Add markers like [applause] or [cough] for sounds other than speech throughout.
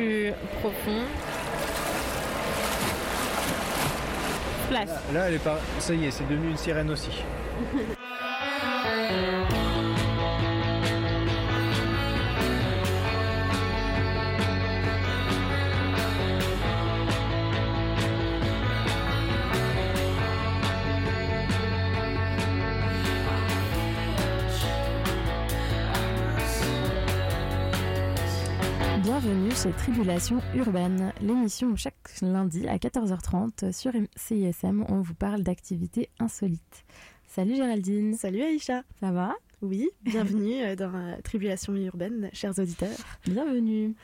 plus profond. Splash. Là, elle est pas. Ça y est, c'est devenu une sirène aussi. Tribulation Urbaine, l'émission chaque lundi à 14h30 sur CISM, on vous parle d'activités insolites. Salut Géraldine, Salut Aïcha. ça va? Oui, bienvenue euh, dans euh, Tribulation urbaine, chers auditeurs. Bienvenue.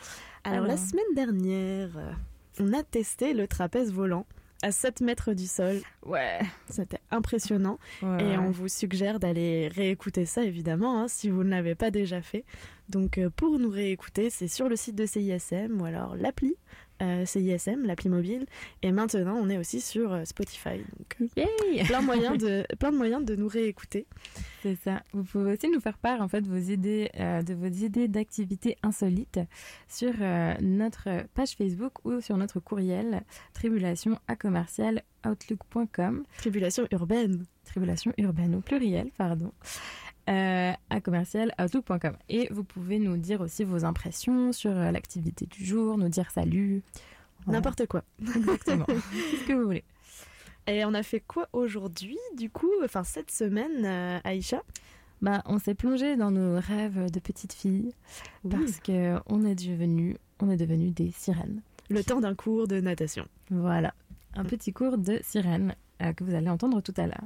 Alors, Alors. la semaine dernière, euh, on a testé le trapèze volant à 7 mètres du sol. Ouais. C'était impressionnant. Et on vous suggère d'aller réécouter ça, évidemment, hein, si vous ne l'avez pas déjà fait. Donc, euh, pour nous réécouter, c'est sur le site de CISM ou alors l'appli euh, CISM, l'appli mobile. Et maintenant, on est aussi sur euh, Spotify. Donc, Yay plein, de moyens de, [laughs] plein de moyens de nous réécouter. C'est ça. Vous pouvez aussi nous faire part en fait vos idées euh, de vos idées d'activités insolites sur euh, notre page Facebook ou sur notre courriel tribulation à commercial outlook.com Tribulation urbaine. tribulation urbaine au pluriel pardon euh, à commercial et vous pouvez nous dire aussi vos impressions sur euh, l'activité du jour nous dire salut. Voilà. N'importe quoi. exactement. [laughs] Ce que vous voulez. Et on a fait quoi aujourd'hui, du coup, enfin cette semaine, euh, Aïcha? Bah on s'est plongé dans nos rêves de petite fille parce que on est devenu on est devenu des sirènes. Le temps d'un cours de natation. Voilà, un petit cours de sirène euh, que vous allez entendre tout à l'heure.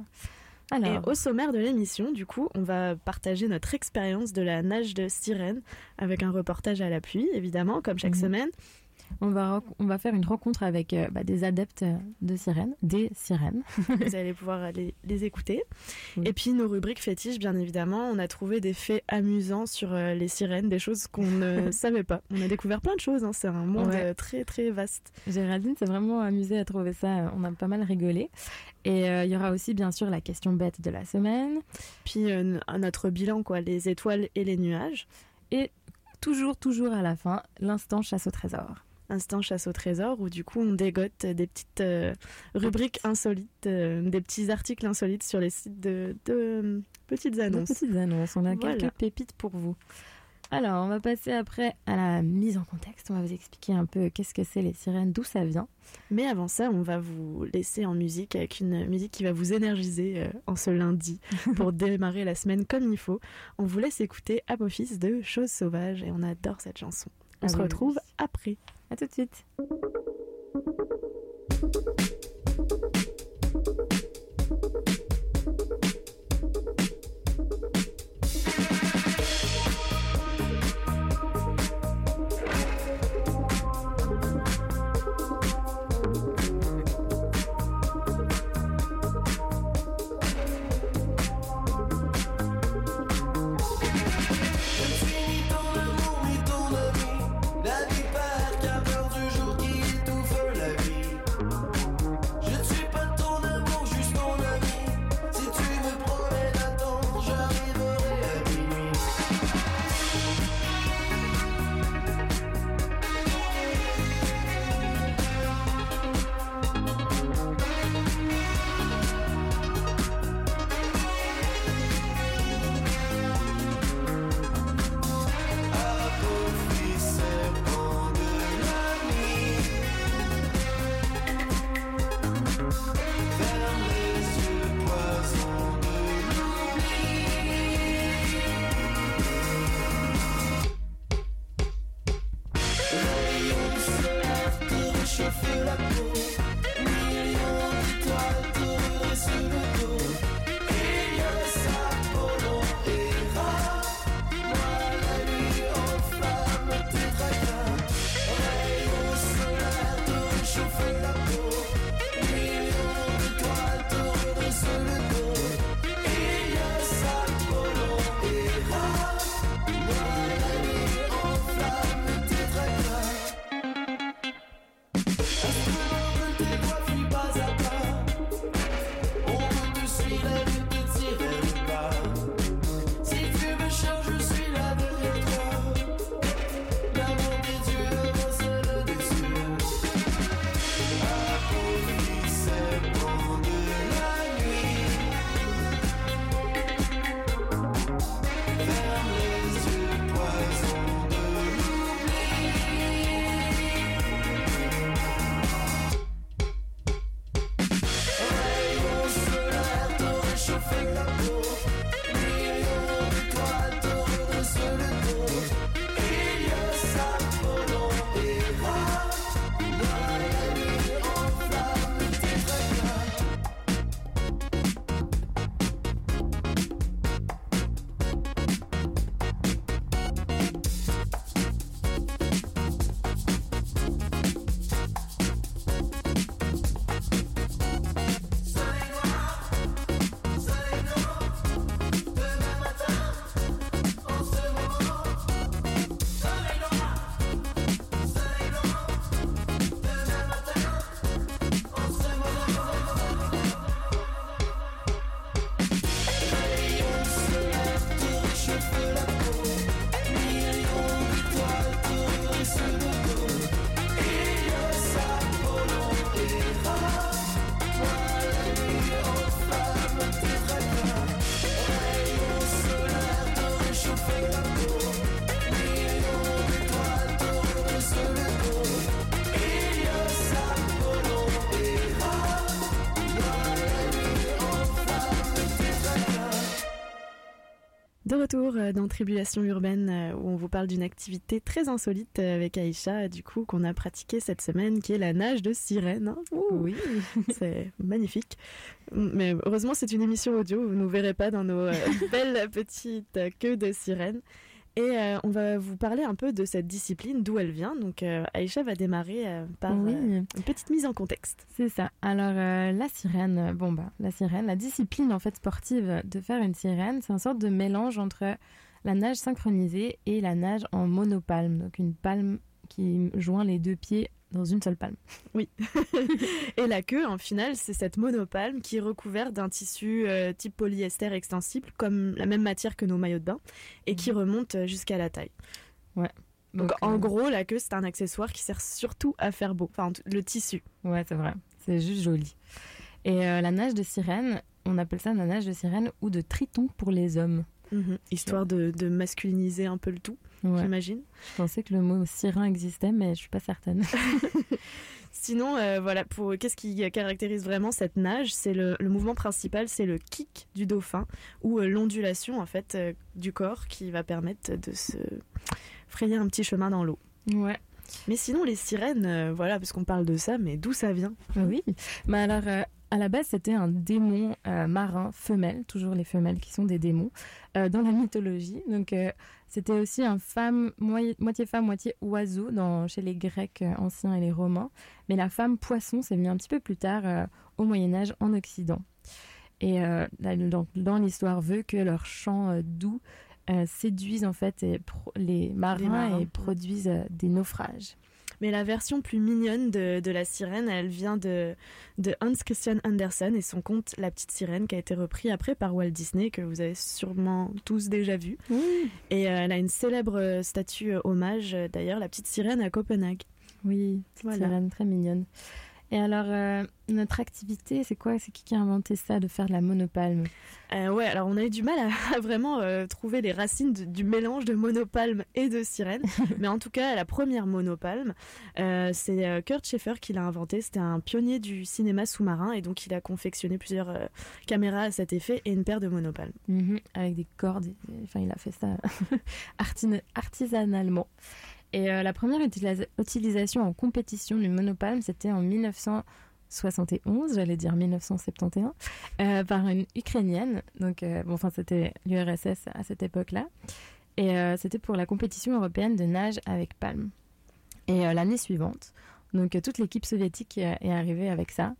Et Alors, au sommaire de l'émission, du coup, on va partager notre expérience de la nage de sirène avec un reportage à l'appui, évidemment, comme chaque Mhm. semaine. On va, rec- on va faire une rencontre avec euh, bah, des adeptes de sirènes, des sirènes. [laughs] Vous allez pouvoir aller les écouter. Oui. Et puis nos rubriques fétiches, bien évidemment, on a trouvé des faits amusants sur euh, les sirènes, des choses qu'on ne [laughs] savait pas. On a découvert plein de choses, hein. c'est un monde Ouais. euh, très très vaste. Géraldine s'est vraiment amusée à trouver ça, euh, on a pas mal rigolé. Et euh, il y aura aussi bien sûr la question bête de la semaine. Puis euh, notre bilan, quoi, les étoiles et les nuages. Toujours, toujours à la fin, l'instant chasse au trésor. Instant chasse au trésor où du coup on dégote des petites euh, rubriques insolites, euh, des petits articles insolites sur les sites de, de euh, petites annonces. petites annonces, on a Voilà. quelques pépites pour vous. Alors, on va passer après à la mise en contexte. On va vous expliquer un peu qu'est-ce que c'est les sirènes, d'où ça vient. Mais avant ça, on va vous laisser en musique avec une musique qui va vous énergiser en ce lundi [laughs] pour démarrer la semaine comme il faut. On vous laisse écouter Apophis de Choses sauvages et on adore cette chanson. On Ah se oui, retrouve oui. après. À tout de suite. Retour euh, dans Tribulation urbaine euh, où on vous parle d'une activité très insolite euh, avec Aïcha, du coup, qu'on a pratiquée cette semaine, qui est la nage de sirène. hein. Ouh, Oui. [laughs] C'est magnifique. Mais heureusement, c'est une émission audio, vous ne nous verrez pas dans nos [laughs] belles petites queues de sirène. Et euh, on va vous parler un peu de cette discipline, d'où elle vient. Donc euh, Aïcha va démarrer euh, par oui. une petite mise en contexte. C'est ça. Alors la sirène, bon bah la sirène, la discipline en fait sportive de faire une sirène, c'est une sorte de mélange entre la nage synchronisée et la nage en monopalme, donc une palme qui joint les deux pieds dans une seule palme. [laughs] Et la queue, en finale, c'est cette monopalme qui est recouverte d'un tissu euh, type polyester extensible, comme la même matière que nos maillots de bain, et qui remonte euh, jusqu'à la taille. Donc, en euh, gros, la queue, c'est un accessoire qui sert surtout à faire beau. Enfin, le tissu. ouais c'est vrai, c'est juste joli. Et euh, la nage de sirène, on appelle ça la nage de sirène ou de triton pour les hommes. Mhm. Histoire de, de masculiniser un peu le tout, Ouais. j'imagine. Je pensais que le mot sirin existait, mais je suis pas certaine. [laughs] Sinon, euh, voilà, pour qu'est-ce qui caractérise vraiment cette nage? C'est le, le mouvement principal, c'est le kick du dauphin ou euh, l'ondulation en fait euh, du corps qui va permettre de se frayer un petit chemin dans l'eau. ouais. Mais sinon, les sirènes, voilà, parce qu'on parle de ça, mais d'où ça vient? Ah Oui, mais alors à la base c'était un démon marin femelle, toujours les femelles qui sont des démons dans la mythologie. Donc c'était aussi un femme moitié, femme moitié oiseau dans chez les Grecs euh, anciens et les Romains. Mais la femme poisson c'est venu un petit peu plus tard euh, au Moyen Âge en Occident. Et euh, dans, dans l'histoire veut que leur chant euh, doux euh, séduisent en fait et les marins, marins. et produisent des naufrages. Mais la version plus mignonne de, de la sirène, elle vient de, de Hans Christian Andersen et son conte La petite sirène qui a été repris après par Walt Disney, que vous avez sûrement tous déjà vu. Et euh, elle a une célèbre euh, statue euh, hommage, d'ailleurs, la petite sirène à Copenhague. Oui, Voilà. sirène très mignonne. Et alors, euh, notre activité, c'est quoi? C'est qui qui a inventé ça de faire de la monopalme? Euh, ouais, alors on a eu du mal à, [laughs] à vraiment euh, trouver les racines de- du mélange de monopalme et de sirène. [laughs] Mais en tout cas, la première monopalme, euh, c'est Kurt Schaeffer qui l'a inventé. C'était un pionnier du cinéma sous-marin et donc il a confectionné plusieurs caméras à cet effet et une paire de monopalmes. Mhm, Avec des cordes. Enfin, il a fait ça [laughs] arti- artisanalement. Et euh, la première utilisa- utilisation en compétition du monopalme, c'était en 1971, j'allais dire 1971, euh, par une Ukrainienne. Donc, euh, bon, enfin, c'était l'URSS à cette époque-là. Et c'était pour la compétition européenne de nage avec palme. Et l'année suivante, donc toute l'équipe soviétique est arrivée avec ça.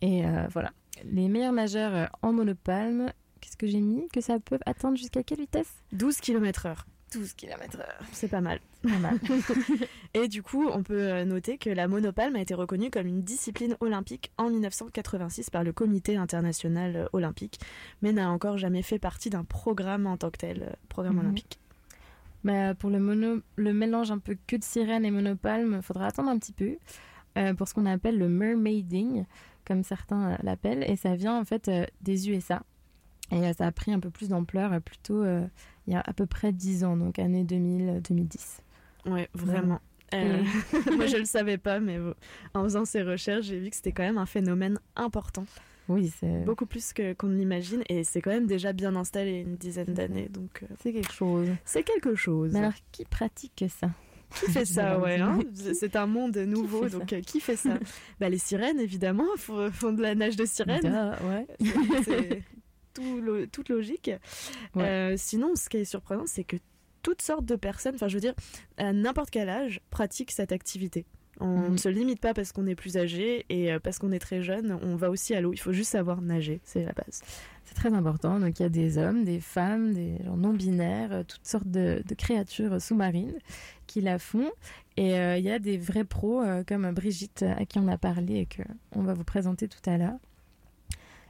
Et voilà. Les meilleurs nageurs en monopalme, qu'est-ce que j'ai mis? Que ça peut atteindre jusqu'à quelle vitesse? 12 km heure, 12 km/h. c'est pas mal. Pas mal. [laughs] Et du coup, on peut euh, noter que la monopalme a été reconnue comme une discipline olympique en 1986 par le Comité international euh, olympique, mais n'a encore jamais fait partie d'un programme en tant que tel, euh, programme Mhm. olympique. Euh, pour le, mono, le mélange un peu que de sirène et monopalme, il faudra attendre un petit peu euh, pour ce qu'on appelle le mermaiding, comme certains euh, l'appellent. Et ça vient en fait euh, des USA. Et ça a pris un peu plus d'ampleur plutôt euh, il y a à peu près 10 ans, donc année 2000-2010. Ouais, vraiment. Euh, [laughs] moi, je le savais pas, mais en faisant ces recherches, j'ai vu que c'était quand même un phénomène important, Oui, c'est beaucoup plus que qu'on ne l'imagine, et c'est quand même déjà bien installé une dizaine d'années, donc euh, c'est quelque chose. c'est quelque chose. Mais alors, qui pratique ça? Qui fait ça, ouais hein? C'est un monde nouveau, donc euh, qui fait ça? Bah les sirènes, évidemment, [laughs] font, font de la nage de sirène. Ouais. C'est tout lo- toute logique. Ouais. Euh, sinon, ce qui est surprenant, c'est que toutes sortes de personnes, enfin je veux dire, à n'importe quel âge, pratiquent cette activité. On Mhm. ne se limite pas parce qu'on est plus âgé et euh, parce qu'on est très jeune, on va aussi à l'eau. Il faut juste savoir nager, c'est la base. C'est très important. Donc il y a des hommes, des femmes, des gens non binaires, euh, toutes sortes de, de créatures sous-marines qui la font. Et euh, il y a des vrais pros euh, comme Brigitte à qui on a parlé et que on va vous présenter tout à l'heure.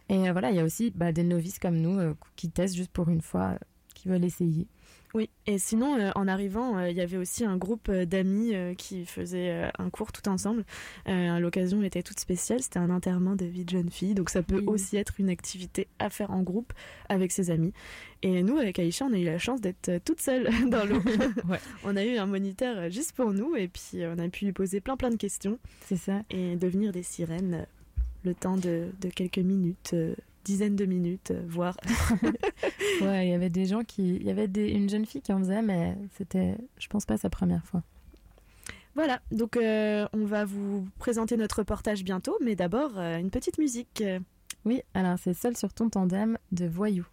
Et euh, voilà, il y a aussi bah, des novices comme nous euh, qui testent juste pour une fois, euh, qui veulent essayer. Oui, et sinon, euh, en arrivant, euh, il y avait aussi un groupe euh, d'amis qui faisaient euh, un cours tout ensemble. L'occasion était toute spéciale, c'était un enterrement de vie de jeune fille, donc ça peut Oui. aussi être une activité à faire en groupe avec ses amis. Et nous, avec Aïcha, on a eu la chance d'être toute seule [laughs] dans l'eau. [laughs] Ouais. On a eu un moniteur juste pour nous, et puis on a pu lui poser plein plein de questions C'est ça. et devenir des sirènes le temps de, de quelques minutes euh, dizaine de minutes, voire. [laughs] ouais, il y avait des gens qui. Il y avait des... une jeune fille qui en faisait, mais c'était, je pense pas, sa première fois. Voilà, donc on va vous présenter notre reportage bientôt, mais d'abord une petite musique. Oui, alors c'est Seul sur ton tandem de Voyou.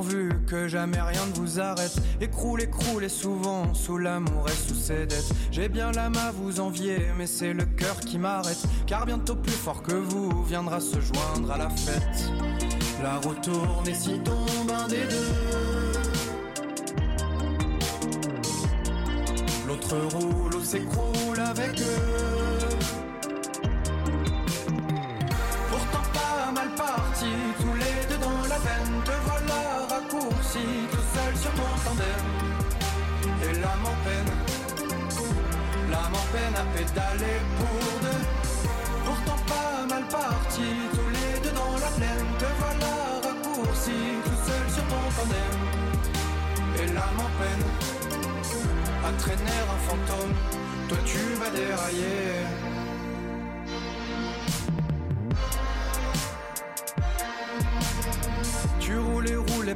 Pourvu que jamais rien ne vous arrête. Écroule, écroule et souvent sous l'amour et sous ses dettes. J'ai bien l'âme à vous envier, mais c'est le cœur qui m'arrête. Car bientôt plus fort que vous viendra se joindre à la fête. La roue tourne et si tombe un des deux. L'autre roule ou s'écroule avec eux. Peine à pédaler pour deux. Pourtant pas mal parti, tous les deux dans la plaine, te voilà raccourci, tout seul sur ton tandem. Et l'âme en peine, à traîner un fantôme, toi tu vas dérailler.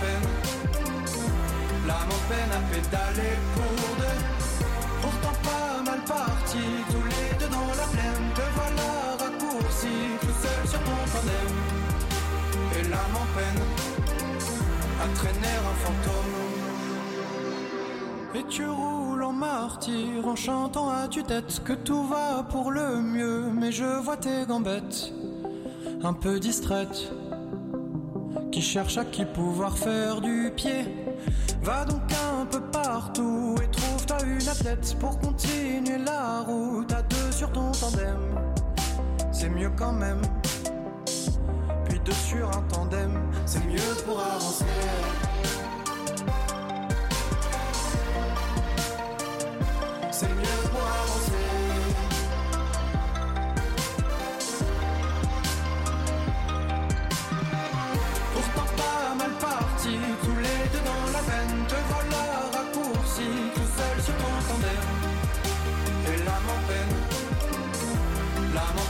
Peine, l'âme en peine à pédaler pour deux. Pourtant pas mal parti, tous les deux dans la plaine, te voilà raccourci, tout seul sur ton tandem. Et l'âme en peine, à traîner un fantôme. Et tu roules en martyr en chantant à tue-tête que tout va pour le mieux. Mais je vois tes gambettes, un peu distraites, qui cherchent à qui pouvoir faire du pied. Va donc un peu partout et trouve-toi une athlète pour continuer la route à deux sur ton tandem. C'est mieux quand même. Puis deux sur un tandem, c'est mieux pour avancer. C'est mieux pour avancer.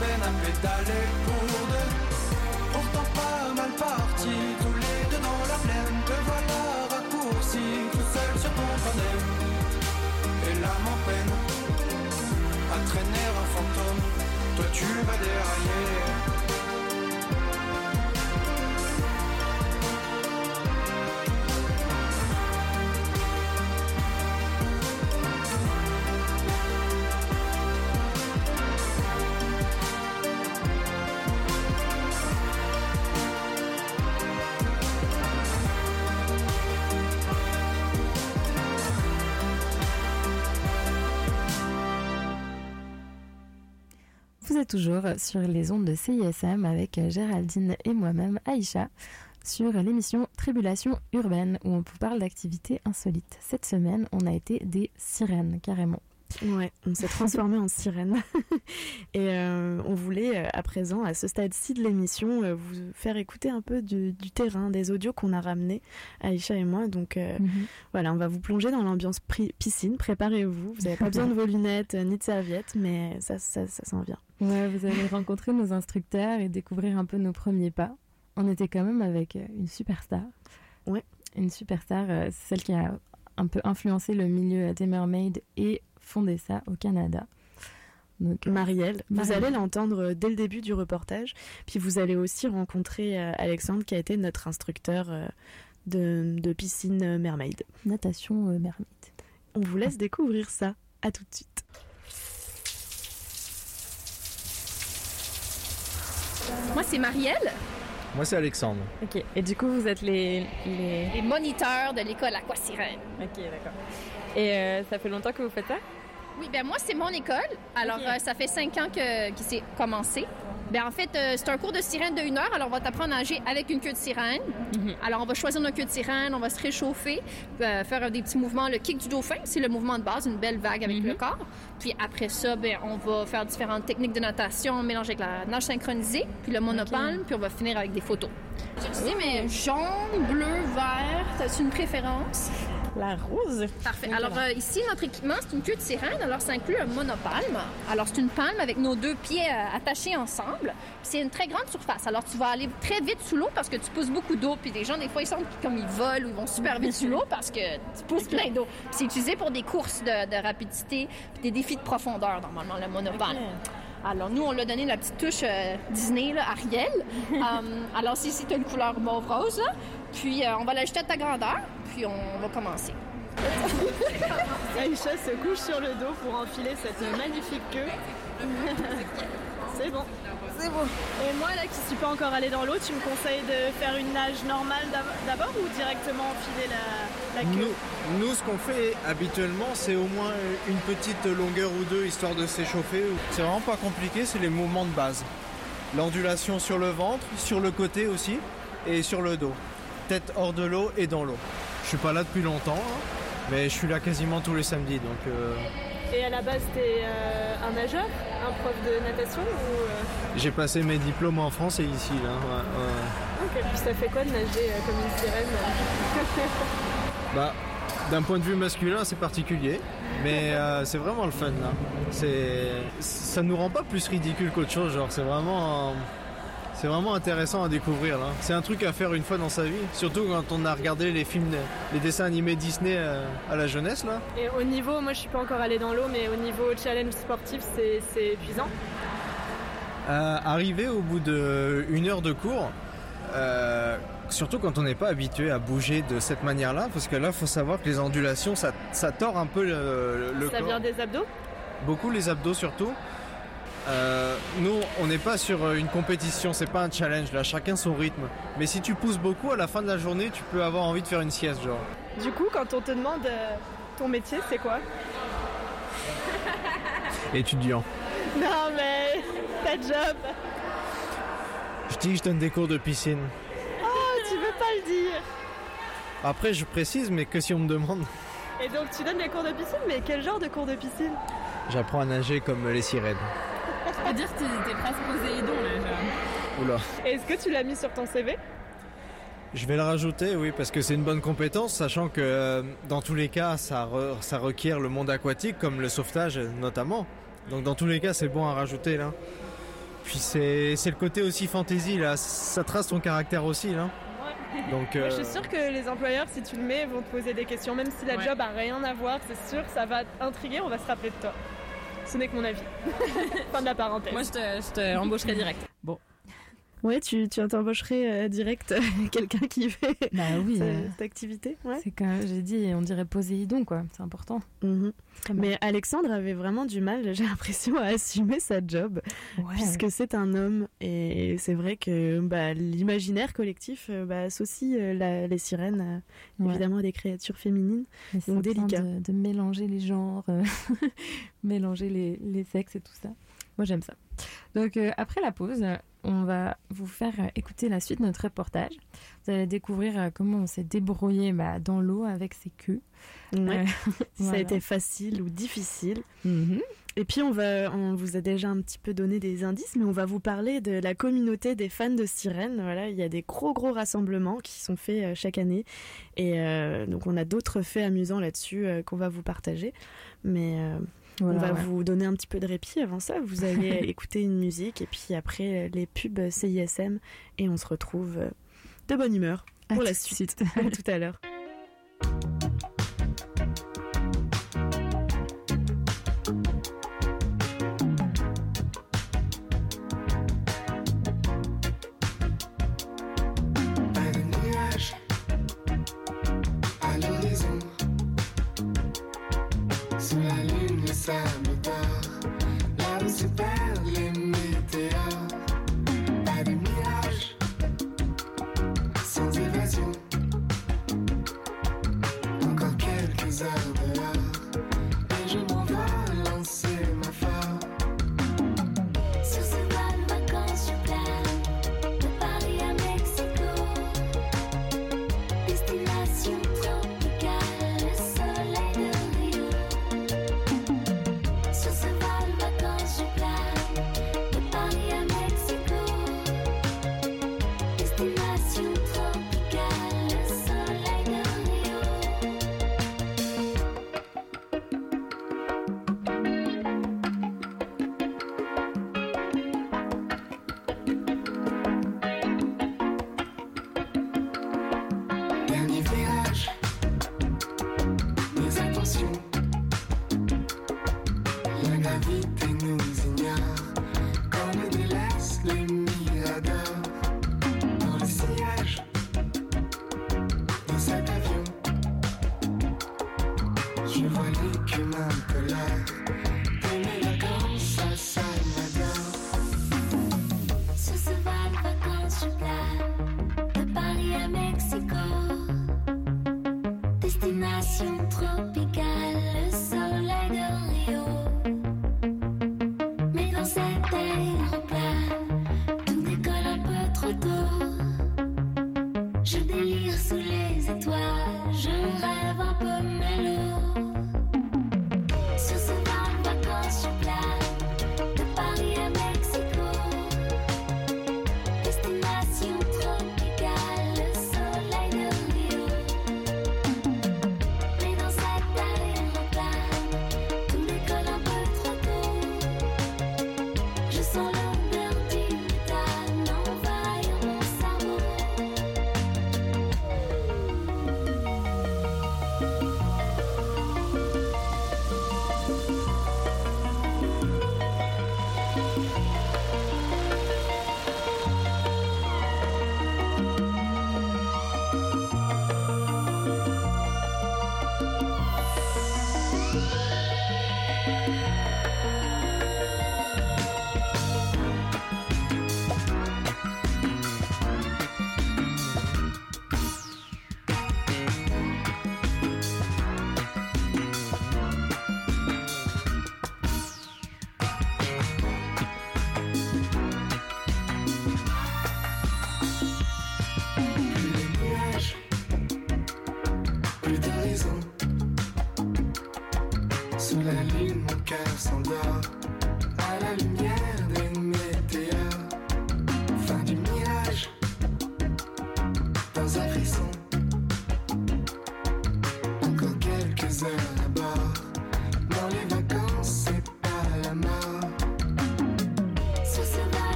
Peine à pédaler pour deux. Pourtant pas mal parti, tous les deux dans la plaine, te voilà raccourci, tout seul sur ton tandem. Et l'âme en peine, à traîner un fantôme, toi tu vas dérailler. Toujours sur les ondes de CISM avec Géraldine et moi-même, Aïcha, sur l'émission Tribulation urbaine où on vous parle d'activités insolites. Cette semaine, on a été des sirènes, carrément. Ouais, on s'est transformé en sirène. [laughs] Et euh, on voulait euh, à présent, à ce stade-ci de l'émission, euh, vous faire écouter un peu du, du terrain, des audios qu'on a ramenés, Aïcha et moi. Donc Mhm. voilà, on va vous plonger dans l'ambiance piscine. Préparez-vous. Vous n'avez pas besoin de vos lunettes ni de serviettes, mais ça, ça, ça s'en vient. Ouais, vous allez rencontrer nos instructeurs et découvrir un peu nos premiers pas. On était quand même avec une superstar. Ouais. Une superstar, c'est celle qui a un peu influencé le milieu des mermaids et fondé ça au Canada. Donc, euh, Marielle, vous allez l'entendre dès le début du reportage. Puis vous allez aussi rencontrer euh, Alexandre qui a été notre instructeur euh, de, de piscine mermaid. Natation mermaid. On vous laisse découvrir ça. À tout de suite. Moi, c'est Marielle. Moi, c'est Alexandre. Ok. Et du coup, vous êtes les. Les, les moniteurs de l'école Aquasirène. Ok, d'accord. Et euh, ça fait longtemps que vous faites ça? Oui, ben moi, c'est mon école. Alors, okay. euh, ça fait cinq ans que, que c'est commencé. Ben, en fait, euh, c'est un cours de sirène de une heure. Alors, on va t'apprendre à nager avec une queue de sirène. Mm -hmm. Alors, on va choisir notre queue de sirène, on va se réchauffer, euh, faire des petits mouvements. Le kick du dauphin, c'est le mouvement de base, une belle vague avec mm -hmm. le corps. Puis après ça, ben, on va faire différentes techniques de natation mélangées avec la nage synchronisée, puis le monopalme, okay. puis on va finir avec des photos. J'ai oh. mais jaune, bleu, vert. As-tu une préférence? La rose. Parfait. Alors euh, ici, notre équipement, c'est une queue de sirène. Alors ça inclut un monopalme. Alors c'est une palme avec nos deux pieds euh, attachés ensemble. C'est une très grande surface. Alors tu vas aller très vite sous l'eau parce que tu pousses beaucoup d'eau. Puis des gens, des fois, ils sentent comme ils volent ou ils vont super vite sous l'eau parce que tu pousses okay. plein d'eau. C'est utilisé pour des courses de, de rapidité puis des défis de profondeur, normalement, le monopalme. Okay. Alors, nous, on l'a donné la petite touche euh, Disney, là, Ariel. um, [laughs] alors, c'est ici, tu as une couleur mauve-rose. Puis, euh, on va l'ajouter à ta grandeur, puis on va commencer. [laughs] Aïcha se couche sur le dos pour enfiler cette magnifique queue. [laughs] c'est bon. C'est bon. Et moi, là, qui suis pas encore allée dans l'eau, tu me conseilles de faire une nage normale d'abord ou directement enfiler la, la queue? Nous, nous ce qu'on fait habituellement, c'est au moins une petite longueur ou deux, histoire de s'échauffer. C'est vraiment pas compliqué, c'est les mouvements de base. L'ondulation sur le ventre, sur le côté aussi, et sur le dos. Tête hors de l'eau et dans l'eau. Je suis pas là depuis longtemps, hein, mais je suis là quasiment tous les samedis, donc... Euh... Et à la base, t'es euh, un nageur Un prof de natation ou euh... J'ai passé mes diplômes en France et ici, là. Ouais, ouais. Ok, puis ça fait quoi de nager comme une sirène [laughs] Bah, d'un point de vue masculin, c'est particulier, mais euh, c'est vraiment le fun, là. C'est... Ça nous rend pas plus ridicule qu'autre chose, genre, c'est vraiment... C'est vraiment intéressant à découvrir. Là. C'est un truc à faire une fois dans sa vie. Surtout quand on a regardé les films, les dessins animés Disney euh, à la jeunesse. Là. Et au niveau, moi je suis pas encore allé dans l'eau, mais au niveau challenge sportif, c'est épuisant. Euh, arriver au bout d'une heure de cours, euh, surtout quand on n'est pas habitué à bouger de cette manière-là, parce que là, il faut savoir que les ondulations, ça, ça tord un peu le, le ça corps. vient des abdos? Beaucoup les abdos surtout. Euh, nous, on n'est pas sur une compétition, c'est pas un challenge là, chacun son rythme. Mais si tu pousses beaucoup, à la fin de la journée, tu peux avoir envie de faire une sieste, genre. Du coup, quand on te demande euh, ton métier, c'est quoi? [laughs] Étudiant. Non, mais ta job Je dis que je donne des cours de piscine. Oh, tu veux pas le dire Après, je précise, mais que si on me demande. Et donc, tu donnes des cours de piscine, mais quel genre de cours de piscine? J'apprends à nager comme les sirènes. Tu peux dire que t'es presque Poséidon là. Genre. Oula. Est-ce que tu l'as mis sur ton CV Je vais le rajouter, oui, parce que c'est une bonne compétence, sachant que euh, dans tous les cas, ça, re ça requiert le monde aquatique, comme le sauvetage notamment. Donc dans tous les cas, c'est bon à rajouter là. Puis c'est le côté aussi fantasy là, ça trace ton caractère aussi là. Donc, euh... Je suis sûre que les employeurs, si tu le mets, vont te poser des questions, même si la ouais. job a rien à voir. C'est sûr, ça va t'intriguer, on va se rappeler de toi. Ce n'est que mon avis. [laughs] fin de la parenthèse. Moi, je te, je te embaucherai direct. Bon. Ouais, tu, tu t'embaucherais euh, direct [laughs] quelqu'un qui fait bah oui, cette, euh, cette activité. Ouais. C'est comme j'ai dit, on dirait Poséidon, quoi. C'est important. Mm -hmm. Mais Alexandre avait vraiment du mal, [laughs] j'ai l'impression, à assumer sa job, ouais. puisque c'est un homme. Et c'est vrai que bah, l'imaginaire collectif bah, associe la, les sirènes, évidemment, à des créatures féminines. Mais donc délicat. De, de, mélanger les genres, [laughs] mélanger les, les sexes et tout ça. Moi, j'aime ça. Donc, euh, après la pause, on va vous faire écouter la suite de notre reportage. Vous allez découvrir euh, comment on s'est débrouillé bah, dans l'eau avec ses queues. Ouais. Euh, [laughs] ça voilà. a été facile ou difficile. Mm -hmm. Et puis, on, va, on vous a déjà un petit peu donné des indices, mais on va vous parler de la communauté des fans de sirènes. Voilà, il y a des gros, gros rassemblements qui sont faits euh, chaque année. Et euh, donc, on a d'autres faits amusants là-dessus euh, qu'on va vous partager. Mais voilà, on va ouais. vous donner un petit peu de répit avant ça. Vous allez [laughs] écouter une musique et puis après les pubs CISM et on se retrouve de bonne humeur pour à la suite. suite. à tout à l'heure.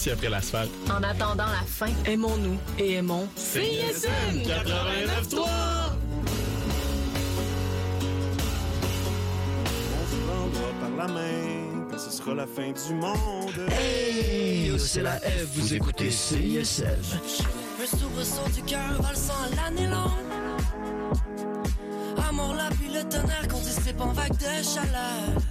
Ici après l'asphalte. En attendant la fin, aimons-nous et aimons CISM 89.3 On se prendra par la main quand ce sera la fin du monde. Hey, c'est la F, vous écoutez CISM. Un soubresaut du cœur sang l'année longue. Amour, la puis le tonnerre qu'on dissipe en vague de chaleur.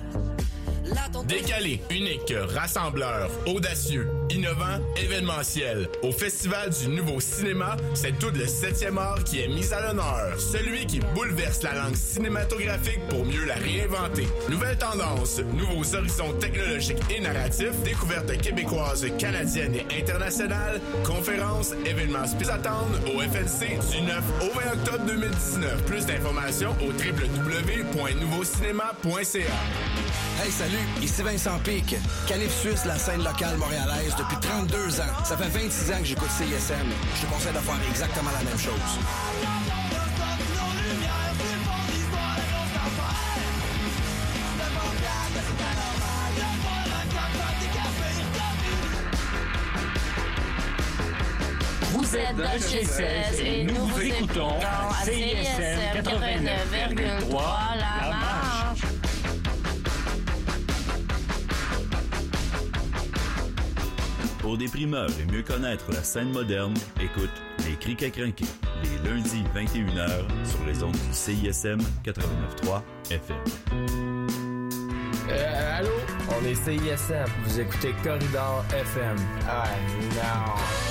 Décalé, unique, rassembleur, audacieux, innovant, événementiel. Au Festival du Nouveau Cinéma, c'est tout le 7e art qui est mis à l'honneur. Celui qui bouleverse la langue cinématographique pour mieux la réinventer. Nouvelles tendances, nouveaux horizons technologiques et narratifs, découvertes québécoises, canadiennes et internationales, conférences, événements spéciaux au FNC du 9 au 20 octobre 2019. Plus d'informations au www.nouveaucinéma.ca. Hey, salut, ici Vincent Pic. Canif Suisse, la scène locale montréalaise depuis 32 ans. Ça fait 26 ans que j'écoute CISM. Je te conseille de faire exactement la même chose. Vous êtes dans chez 16 et nous vous écoutons CISM 89,3 Pour des primeurs et mieux connaître la scène moderne, écoute Les Criques à crinquer, les lundis 21h sur les ondes du CISM 89.3 FM. Euh, allô? On est CISM. Vous écoutez Corridor FM. Ah non.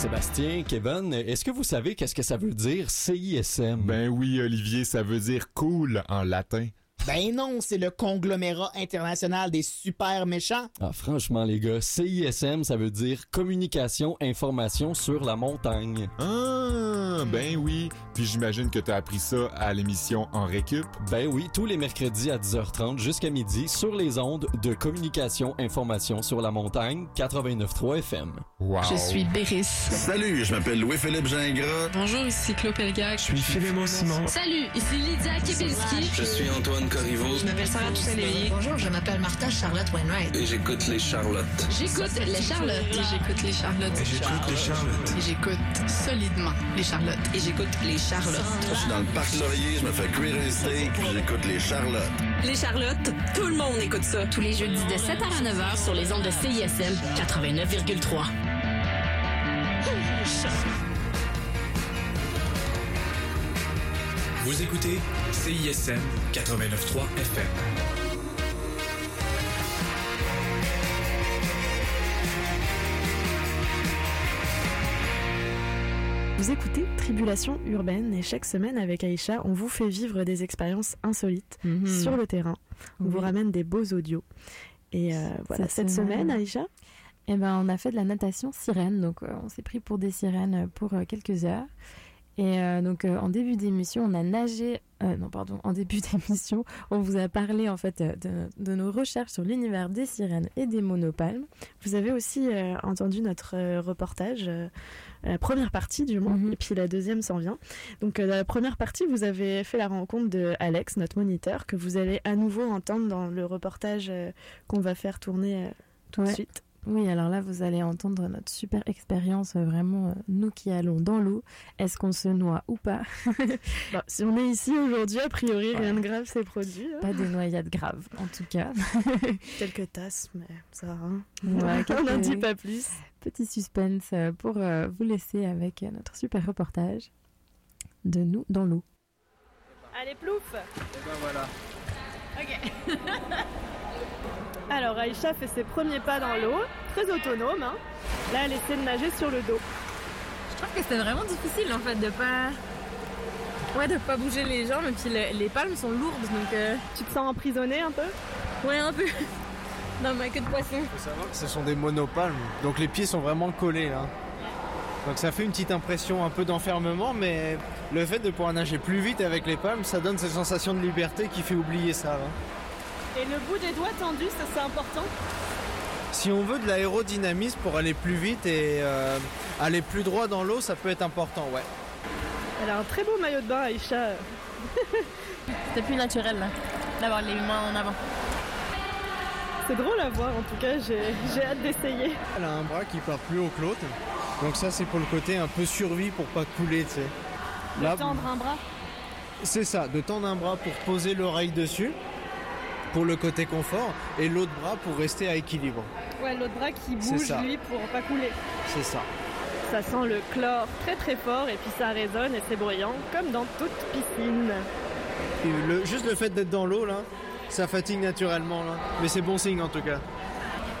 Sébastien, Kevin, est-ce que vous savez qu'est-ce que ça veut dire CISM? Ben oui, Olivier, ça veut dire cool en latin. Ben non, c'est le conglomérat international des super méchants. Ah, franchement, les gars, CISM, ça veut dire communication, information sur la montagne. Ah, ben oui. Puis j'imagine que t'as appris ça à l'émission En Récup. Ben oui, tous les mercredis à 10h30 jusqu'à midi sur les ondes de communication, information sur la montagne, 89.3 FM. Wow. Je suis Béris. Salut, je m'appelle Louis-Philippe Gingras. Bonjour, ici Claude Pelgag. Je suis Philémon Simon. Salut, ici Lydia Kibinski. Je suis Antoine Corriveau. Je m'appelle Sarah Toussaint-Lévy. Bonjour, je m'appelle Martha Charlotte Wainwright. Et j'écoute les Charlottes. J'écoute les Charlottes. Et j'écoute les Charlottes. Et j'écoute les Charlottes. Et j'écoute solidement les Charlottes. Et j'écoute les Charlottes. Je suis dans le parc Laurier, je me fais cuire un steak, puis j'écoute les Charlottes. Les Charlottes, tout le monde écoute ça. Tous les jeudis de 7h à 9h sur les ondes de CISM 89,3. Vous écoutez CISM 89.3 FM. Vous écoutez Tribulation urbaine et chaque semaine avec Aïcha, on vous fait vivre des expériences insolites Mhm. sur le terrain. On Oui. vous ramène des beaux audios. Et euh, voilà, cette, semaine, Aïcha eh ben, on a fait de la natation sirène, donc euh, on s'est pris pour des sirènes pour euh, quelques heures. Et euh, donc euh, en début d'émission, on a nagé, euh, non pardon, en début [laughs] d'émission, on vous a parlé en fait de, de nos recherches sur l'univers des sirènes et des monopalmes. Vous avez aussi entendu notre reportage, la première partie du moins, Mhm. et puis la deuxième s'en vient. Donc dans la première partie, vous avez fait la rencontre de Alex, notre moniteur, que vous allez à nouveau entendre dans le reportage qu'on va faire tourner tout de suite. Oui, alors là, vous allez entendre notre super expérience, euh, vraiment, euh, nous qui allons dans l'eau. Est-ce qu'on se noie ou pas [laughs] Bon, si on est ici aujourd'hui, a priori, rien de grave s'est produit. hein. Pas des noyades graves, en tout cas. [laughs] Quelques tasses, mais ça, hein. Ouais, [laughs] on n'en dit pas plus. Petit suspense euh, pour vous laisser avec notre super reportage de nous dans l'eau. Allez, plouf Et ben voilà. Ok. Alors, Aïcha fait ses premiers pas dans l'eau, très autonome. hein. Là, elle essaie de nager sur le dos. Je trouve que c'était vraiment difficile en fait de pas. Ouais, de pas bouger les jambes et puis le- les palmes sont lourdes donc. euh, Tu te sens emprisonnée un peu? Ouais, un peu. [laughs] Dans ma queue de poisson. faut savoir que ce sont des monopalmes, donc les pieds sont vraiment collés là. Donc ça fait une petite impression un peu d'enfermement, mais le fait de pouvoir nager plus vite avec les palmes, ça donne cette sensation de liberté qui fait oublier ça. là. Et le bout des doigts tendu, ça c'est important. Si on veut de l'aérodynamisme pour aller plus vite et euh, aller plus droit dans l'eau, ça peut être important, ouais. Elle a un très beau maillot de bain, Aïcha. [laughs] C'était plus naturel là, d'avoir les mains en avant. C'est drôle à voir en tout cas, j'ai j'ai hâte d'essayer. Elle a un bras qui part plus haut que l'autre, donc ça c'est pour le côté un peu survie pour pas couler, tu sais. De tendre un bras. C'est ça, de tendre un bras pour poser l'oreille dessus, pour le côté confort, et l'autre bras pour rester à équilibre. Ouais, l'autre bras qui bouge lui pour pas couler. C'est ça. Ça sent le chlore très très fort et puis ça résonne et c'est bruyant comme dans toute piscine. Le- juste le fait d'être dans l'eau là, ça fatigue naturellement là. Mais c'est bon signe en tout cas.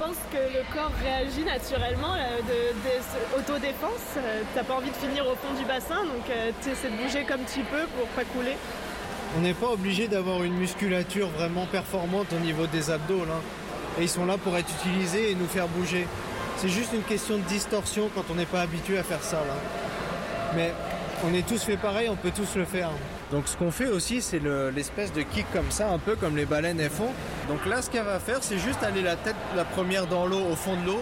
Je pense que le corps réagit naturellement là, de, de ce- autodéfense. Euh, T'as pas envie de finir au fond du bassin donc euh, tu essaies de bouger comme tu peux pour pas couler. On n'est pas obligé d'avoir une musculature vraiment performante au niveau des abdos là. Et ils sont là pour être utilisés et nous faire bouger. C'est juste une question de distorsion quand on n'est pas habitué à faire ça là. Mais on est tous fait pareil, on peut tous le faire. Donc ce qu'on fait aussi, c'est le- l'espèce de kick comme ça, un peu comme les baleines elles font. Donc là, ce qu'elle va faire, c'est juste aller la tête la première dans l'eau, au fond de l'eau,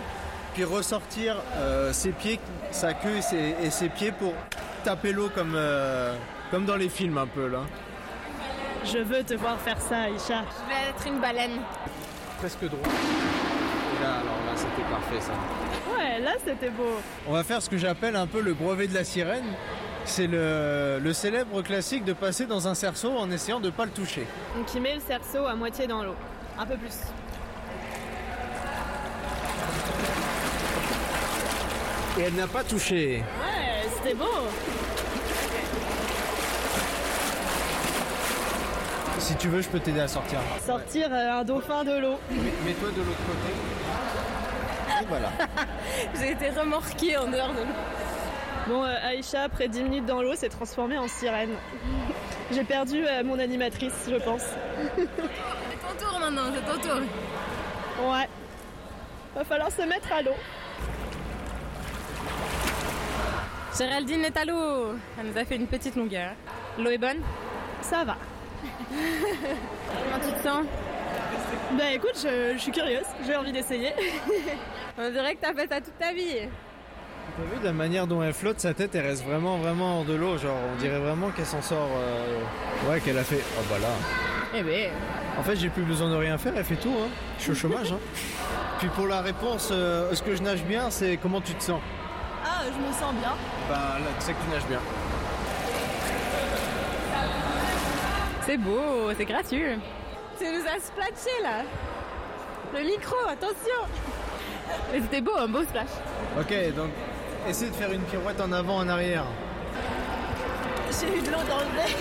puis ressortir euh, ses pieds, sa queue et ses, et ses pieds pour taper l'eau comme, euh, comme dans les films un peu là. Je veux te voir faire ça, Aïcha. Je vais être une baleine. Presque droit. Et là, alors là, c'était parfait ça. Ouais, là c'était beau. On va faire ce que j'appelle un peu le brevet de la sirène. C'est le, le célèbre classique de passer dans un cerceau en essayant de ne pas le toucher. Donc il met le cerceau à moitié dans l'eau. Un peu plus. Et elle n'a pas touché. Ouais, c'était beau. Si tu veux, je peux t'aider à sortir. Sortir euh, un dauphin de l'eau. Mets-toi de l'autre côté. Et voilà. [laughs] J'ai été remorquée en dehors de l'eau. Bon, euh, Aïcha, après 10 minutes dans l'eau, s'est transformée en sirène. [laughs] J'ai perdu euh, mon animatrice, je pense. [laughs] C'est ton tour maintenant, c'est ton tour. Ouais. Va falloir se mettre à l'eau. Géraldine est à l'eau. Elle nous a fait une petite longueur. L'eau est bonne? Ça va. Comment tu te sens Bah écoute, je, je suis curieuse, j'ai envie d'essayer. [laughs] On dirait que t'as fait ça toute ta vie. T'as vu de la manière dont elle flotte, sa tête elle reste vraiment vraiment hors de l'eau, genre on dirait vraiment qu'elle s'en sort. euh, Ouais, qu'elle a fait. Oh bah là. Eh ben. En fait, j'ai plus besoin de rien faire, elle fait tout. Hein. Je suis au chômage. Hein. Puis pour la réponse, euh, est-ce que je nage bien C'est comment tu te sens? Ah, je me sens bien. Bah là, tu sais que tu nages bien. C'est beau, c'est gracieux. Tu nous as splashé là. Le micro, attention. Mais c'était beau, un beau splash. Ok, donc essaie de faire une pirouette en avant, en arrière. J'ai eu de l'eau dans le nez.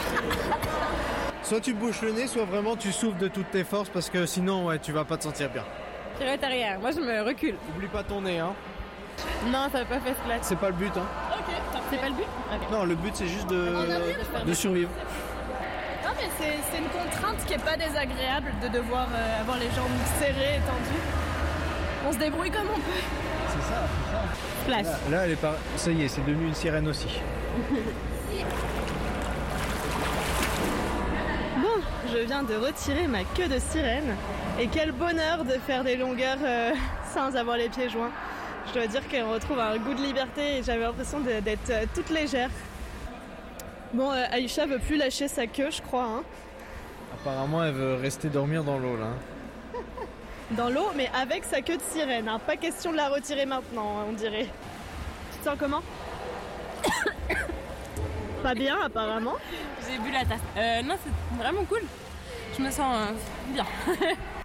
Soit tu bouches le nez, soit vraiment tu souffles de toutes tes forces parce que sinon, ouais, tu vas pas te sentir bien. Pirouette arrière, moi je me recule. Oublie pas ton nez, hein. Non, ça va pas fait splash. C'est pas le but, hein. Ok, C'est pas le but? Non, le but c'est juste de, En arrière, de faire de survivre. Mais c'est une contrainte qui est pas désagréable de devoir euh, avoir les jambes serrées et tendues. On se débrouille comme on peut. C'est ça, c'est ça. Splash. Là, là, elle est pas. Ça y est, c'est devenu une sirène aussi. [laughs] Bon, je viens de retirer ma queue de sirène. Et quel bonheur de faire des longueurs euh, [laughs] sans avoir les pieds joints. Je dois dire qu'on retrouve un goût de liberté et j'avais l'impression d'être euh, toute légère. Bon, euh, Aïcha veut plus lâcher sa queue, je crois. hein. Apparemment, elle veut rester dormir dans l'eau là. Dans l'eau, mais avec sa queue de sirène. hein. Pas question de la retirer maintenant, hein, on dirait. Tu te sens comment? [coughs] Pas bien, apparemment. J'ai bu la tasse. Euh, non, c'est vraiment cool. Je me sens euh, bien. [laughs]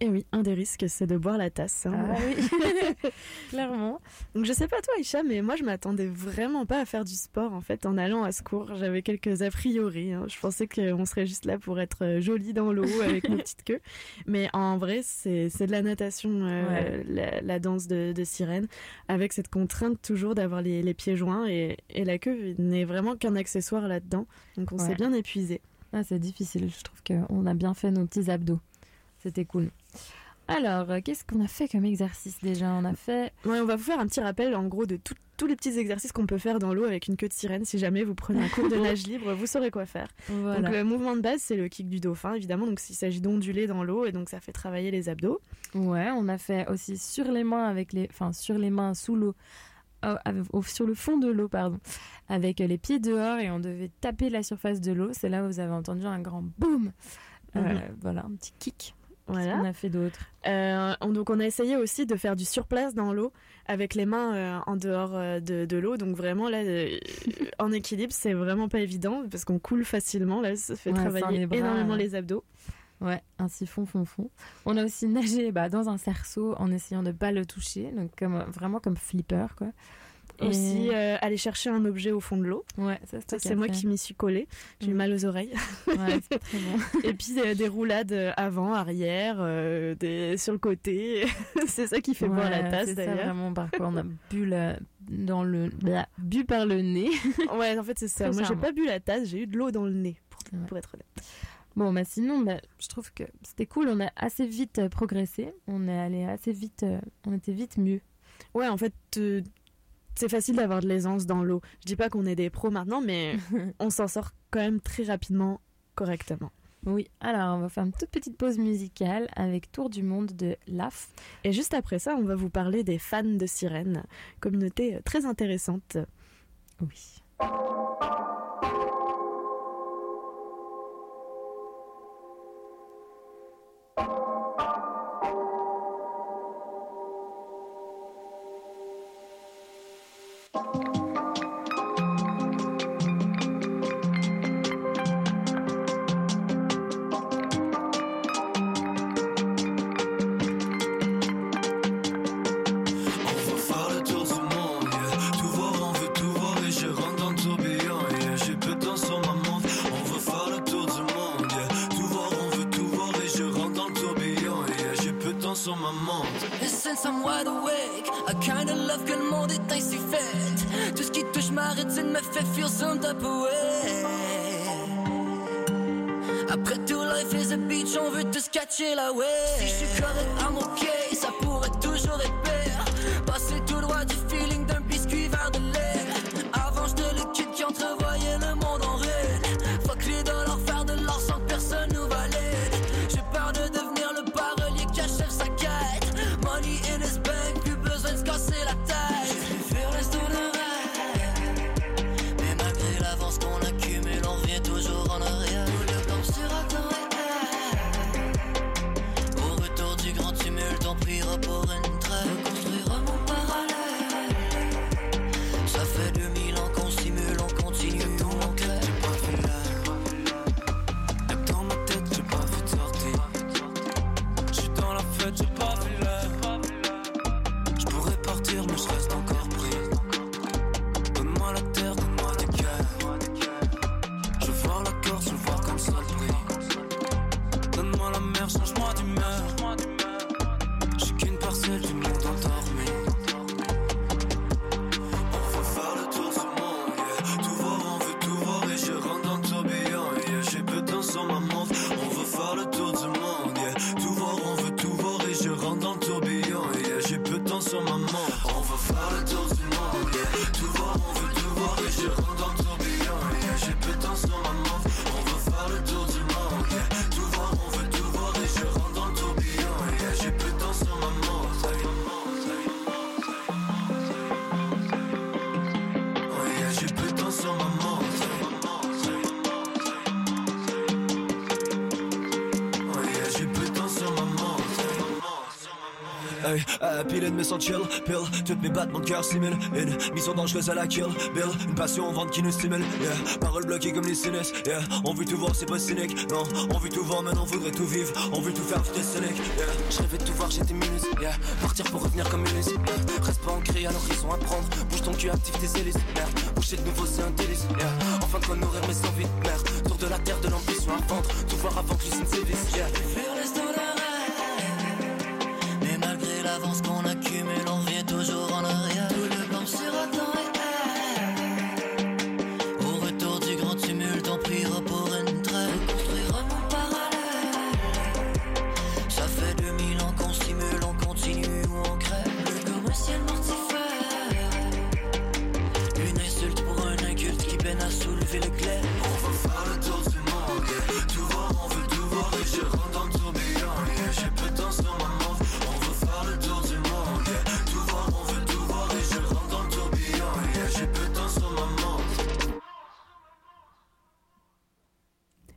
Et oui, un des risques, c'est de boire la tasse. hein. Ah oui, [laughs] clairement. Donc je sais pas toi, Isha, mais moi je m'attendais vraiment pas à faire du sport en fait en allant à ce cours. J'avais quelques a priori. hein. Je pensais qu'on serait juste là pour être euh, jolis dans l'eau [laughs] avec nos petites queues. Mais en vrai, c'est de la natation, euh, Ouais. la, la danse de, de sirène, avec cette contrainte toujours d'avoir les, les pieds joints et, et la queue n'est vraiment qu'un accessoire là-dedans. Donc on Ouais. s'est bien épuisé. Ah, c'est difficile. Je trouve qu'on a bien fait nos petits abdos. C'était cool. Alors, euh, qu'est-ce qu'on a fait comme exercice déjà? On a fait. Ouais, on va vous faire un petit rappel en gros de tout- tous les petits exercices qu'on peut faire dans l'eau avec une queue de sirène. Si jamais vous prenez un cours de [laughs] nage libre, vous saurez quoi faire. Voilà. Donc le mouvement de base, c'est le kick du dauphin, évidemment. Donc il s'agit d'onduler dans l'eau et donc ça fait travailler les abdos. Ouais, on a fait aussi sur les mains avec les, enfin sur les mains sous l'eau, euh, sur le fond de l'eau, pardon, avec les pieds dehors et on devait taper la surface de l'eau. C'est là où vous avez entendu un grand boum. Euh. Voilà, un petit kick. Voilà. Qu'est-ce qu'on a fait d'autre? Euh, on- donc on a essayé aussi de faire du surplace dans l'eau avec les mains euh, en dehors euh, de, de l'eau. Donc vraiment là, euh, en équilibre, c'est vraiment pas évident parce qu'on coule facilement. Là, ça fait Ouais, travailler les bras, énormément ouais. les abdos. Ouais, un siphon fond fond. On a aussi nagé bah, dans un cerceau en essayant de pas le toucher, donc comme, vraiment comme flipper quoi. Et- Aussi euh, aller chercher un objet au fond de l'eau. Ouais, ça, Ça, toi c'est moi fait. qui m'y suis collée. J'ai eu Mm. mal aux oreilles. Ouais, c'est très [laughs] bon. Et puis euh, des roulades euh, avant, arrière, euh, des... sur le côté. [laughs] c'est ça qui fait boire la tasse c'est d'ailleurs. vraiment on a bu la- dans le blah, bu par le nez. [laughs] Ouais, en fait c'est ça. Moi j'ai pas bu la tasse, j'ai eu de l'eau dans le nez, pour, Ouais. pour être honnête. Bon, bah sinon, bah, je trouve que c'était cool. On a assez vite euh, progressé. On est allé assez vite. euh, on était vite mieux. Ouais, en fait, euh, c'est facile d'avoir de l'aisance dans l'eau. Je dis pas qu'on est des pros maintenant, mais [laughs] on s'en sort quand même très rapidement, correctement. Oui, alors on va faire une toute petite pause musicale avec Tour du monde de LAF. Et juste après ça, on va vous parler des fans de sirènes, communauté euh, très intéressante. Oui. Passer tout me sent chill, pill. Toutes mes battements de cœur simulent Une mission dangereuse à la kill Bill, une passion vente qui nous stimule Yeah, paroles bloquées comme les sinus Yeah, on veut tout voir, c'est pas cynique Non, on veut tout voir, maintenant on voudrait tout vivre. On veut tout faire, est cynique Yeah, je rêvais de tout voir, j'étais minus Yeah, partir pour revenir comme une yeah. Reste pas ancré à l'horizon à prendre. Bouge ton cul, active tes hélices Merde, bouger de nouveau c'est un délice Yeah, enfin de quoi nourrir mes envies de merde. Tour de la terre, de l'ambition à vendre. Tout voir avant que l'usine sévisse Yeah,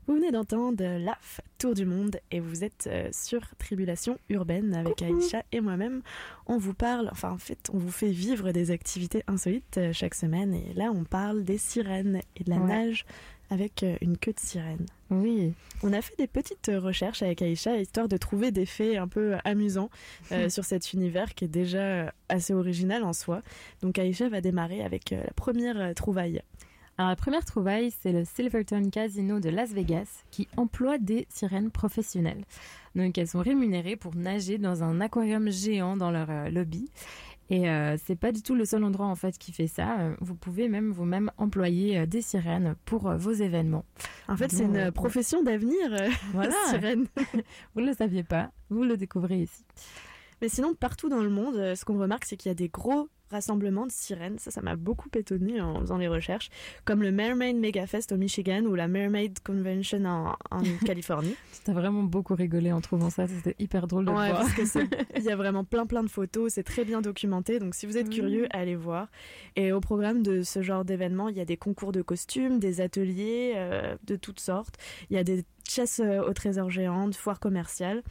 Vous venez d'entendre LAF, Tour du Monde, et vous êtes euh, sur Tribulation Urbaine avec Aïcha et moi-même. On vous parle, enfin en fait, on vous fait vivre des activités insolites euh, chaque semaine, et là on parle des sirènes et de la Ouais. nage avec euh, une queue de sirène. Oui. On a fait des petites recherches avec Aïcha, histoire de trouver des faits un peu amusants euh, [laughs] sur cet univers qui est déjà assez original en soi. Donc Aïcha va démarrer avec la première trouvaille. Alors, la première trouvaille, c'est le Silverton Casino de Las Vegas qui emploie des sirènes professionnelles. Donc, elles sont rémunérées pour nager dans un aquarium géant dans leur euh, lobby. Et euh, c'est pas du tout le seul endroit en fait qui fait ça. Euh, Vous pouvez même vous-même employer euh, des sirènes pour vos événements. En fait, c'est une profession d'avenir, [laughs] Voilà. [laughs] sirène. [laughs] vous ne le saviez pas, vous le découvrez ici. Mais sinon, partout dans le monde, ce qu'on remarque, c'est qu'il y a des gros rassemblements de sirènes. Ça, ça m'a beaucoup étonné en faisant les recherches, comme le Mermaid Mega Fest au Michigan ou la Mermaid Convention en, en [laughs] Californie. T'as vraiment beaucoup rigolé en trouvant ça, c'était hyper drôle de Ouais, voir. [laughs] il y a vraiment plein plein de photos, c'est très bien documenté. Donc si vous êtes curieux, allez voir. Et au programme de ce genre d'événement, il y a des concours de costumes, des ateliers euh, de toutes sortes. Il y a des chasses euh, au trésor géant, de foires commerciales.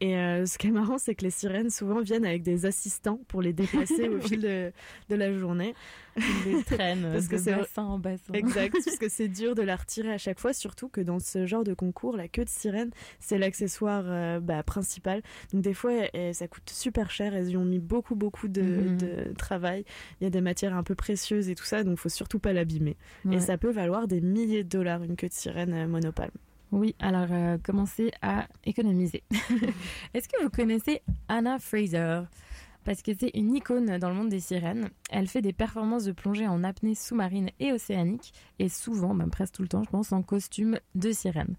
Et euh, ce qui est marrant, c'est que les sirènes souvent viennent avec des assistants pour les déplacer [laughs] au fil de, de la journée. Ils les [laughs] traînent Parce que de bassin en bassin. Exact, [laughs] parce que c'est dur de la retirer à chaque fois, surtout que dans ce genre de concours, la queue de sirène, c'est l'accessoire euh, bah, principal. Donc des fois, ça coûte super cher, elles y ont mis beaucoup, beaucoup de, Mhm. de travail. Il y a des matières un peu précieuses et tout ça, donc faut surtout pas l'abîmer. Ouais. Et ça peut valoir des milliers de dollars, une queue de sirène monopale. Oui, alors euh, commencez à économiser. [laughs] Est-ce que vous connaissez Anna Fraser? Parce que c'est une icône dans le monde des sirènes. Elle fait des performances de plongée en apnée sous-marine et océanique, et souvent, même presque tout le temps, je pense, en costume de sirène.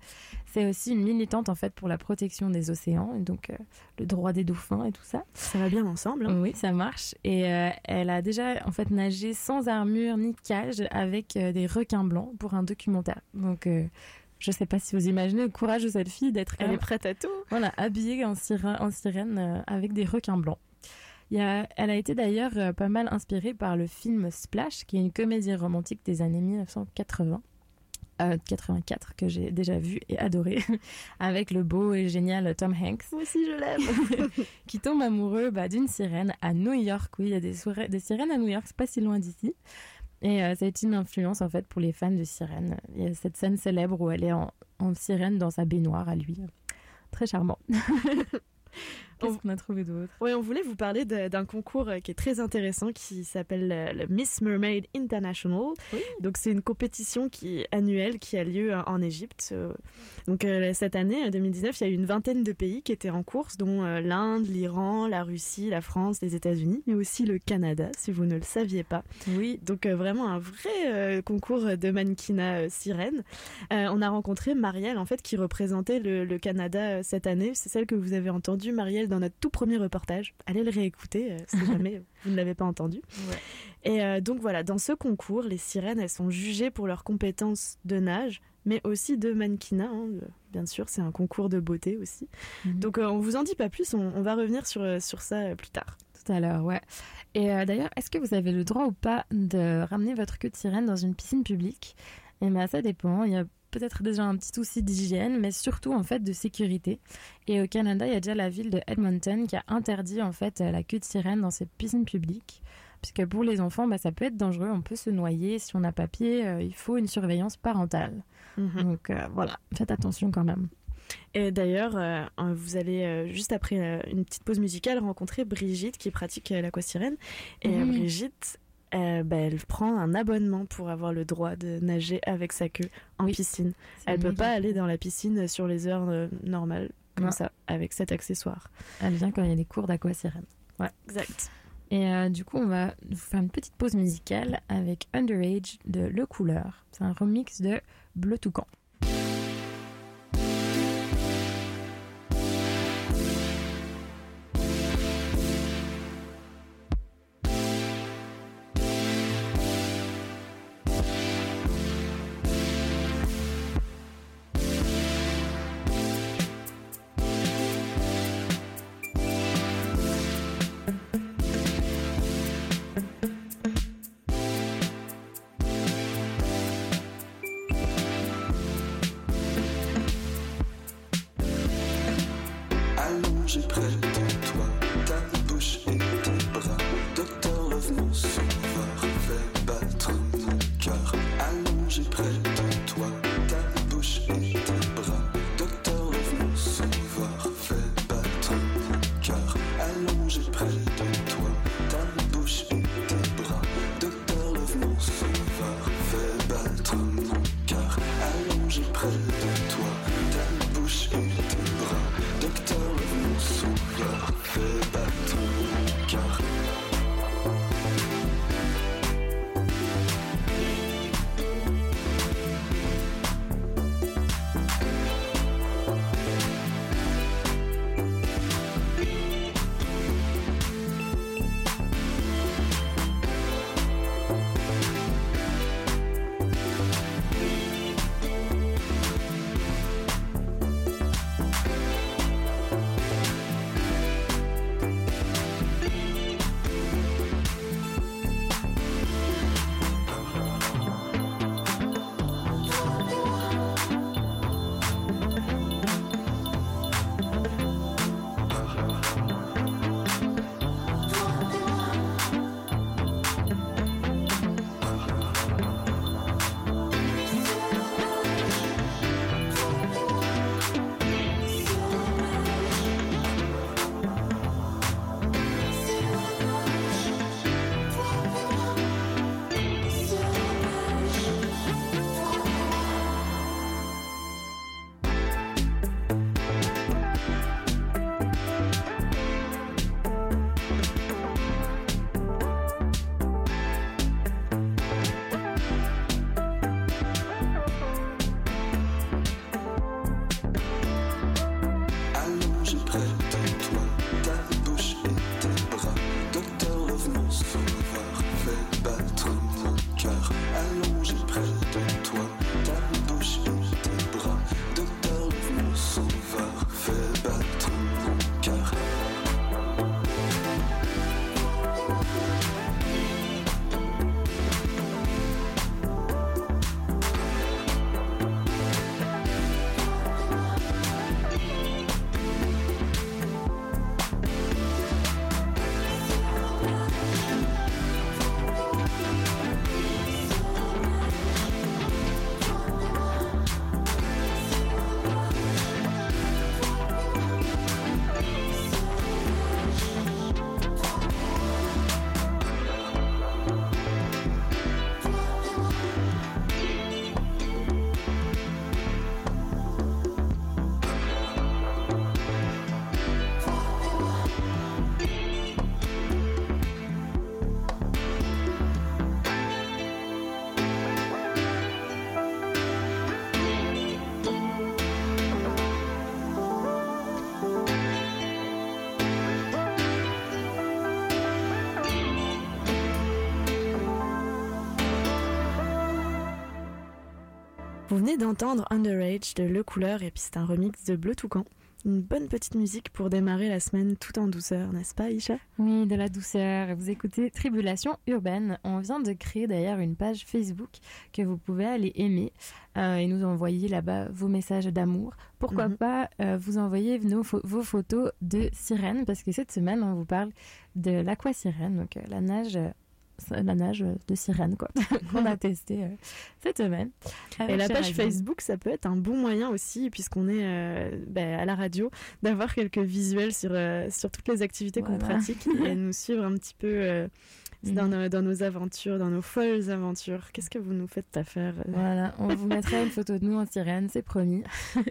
C'est aussi une militante en fait pour la protection des océans, et donc euh, le droit des dauphins et tout ça. Ça va bien ensemble. Hein. Oui, ça marche. Et euh, elle a déjà en fait nagé sans armure ni cage avec des requins blancs pour un documentaire. Donc je sais pas si vous imaginez le courage de cette fille d'être. Elle est prête à tout. Voilà, habillée en, en sirène avec des requins blancs elle a été d'ailleurs euh, pas mal inspirée par le film Splash, qui est une comédie romantique des années 1980. 84 euh, que j'ai déjà vu et adoré [laughs] avec le beau et génial Tom Hanks. Moi aussi je l'aime. [laughs] qui tombe amoureux bah, d'une sirène à New York. Oui, il y a des, des sirènes à New York, c'est pas si loin d'ici. Et euh, ça a été une influence en fait pour les fans de sirènes. Il y a cette scène célèbre où elle est en sirène dans sa baignoire à lui. Très charmant. [laughs] Qu'est-ce qu'on a trouvé d'autre? Oui, on voulait vous parler d'un concours euh, qui est très intéressant qui s'appelle le Miss Mermaid International. Donc c'est une compétition qui annuelle qui a lieu en Égypte. Euh, donc euh, cette année, en 2019, il y a eu une vingtaine de pays qui étaient en course, dont l'Inde, l'Iran, la Russie, la France, les États-Unis, mais aussi le Canada, si vous ne le saviez pas. Oui. Donc vraiment un vrai concours de mannequinat sirène. on a rencontré Marielle en fait qui représentait le, le Canada cette année. C'est celle que vous avez entendue, Marielle dans notre tout premier reportage. Allez le réécouter euh, si [laughs] jamais vous ne l'avez pas entendu. Et euh, donc voilà, dans ce concours, les sirènes, elles sont jugées pour leurs compétences de nage, mais aussi de mannequinat. Hein, bien sûr, c'est un concours de beauté aussi. Mhm. Donc euh, on vous en dit pas plus, on, va revenir sur, sur ça plus tard. Tout à l'heure, ouais. Et d'ailleurs, est-ce que vous avez le droit ou pas de ramener votre queue de sirène dans une piscine publique? Eh bien, ça dépend. Il y a peut-être déjà un petit souci d'hygiène, mais surtout en fait de sécurité. Et au Canada, il y a déjà la ville de Edmonton qui a interdit en fait la queue de sirène dans ses piscines publiques. Puisque pour les enfants, bah, ça peut être dangereux, on peut se noyer. Si on n'a pas pied, euh, il faut une surveillance parentale. Mhm. Donc euh, voilà, faites attention quand même. Et d'ailleurs, euh, vous allez juste après une petite pause musicale rencontrer Brigitte qui pratique l'aquasirène. Et Brigitte, euh, bah, elle prend un abonnement pour avoir le droit de nager avec sa queue en piscine. Elle peut pas aller dans la piscine sur les heures euh, normales comme ça avec cet accessoire. Elle vient quand il y a des cours d'aquasirène. Ouais, exact. Et euh, du coup, on va vous faire une petite pause musicale avec Underage de Le Couleur. C'est un remix de Bleu Toucan. Vous venez d'entendre Underage de Le Couleur et puis c'est un remix de Bleu Toucan. Une bonne petite musique pour démarrer la semaine tout en douceur, n'est-ce pas Isha? Oui, de la douceur. Vous écoutez Tribulation urbaine. On vient de créer d'ailleurs une page Facebook que vous pouvez aller aimer euh, et nous envoyer là-bas vos messages d'amour. Pourquoi Mhm. pas euh, vous envoyer nos vos photos de sirène parce que cette semaine on vous parle de l'aquasirène, donc euh, la nage. Euh, la nage de sirène quoi [laughs] qu'on a testé euh, cette semaine Et la page. Facebook, ça peut être un bon moyen aussi, puisqu'on est euh, ben, à la radio, d'avoir quelques visuels sur, euh, sur toutes les activités qu'on pratique [laughs] et nous suivre un petit peu euh, dans, nos, dans nos aventures, dans nos folles aventures. Qu'est-ce que vous nous faites à faire euh Voilà, on vous mettra une photo de nous en sirène, c'est promis. [laughs]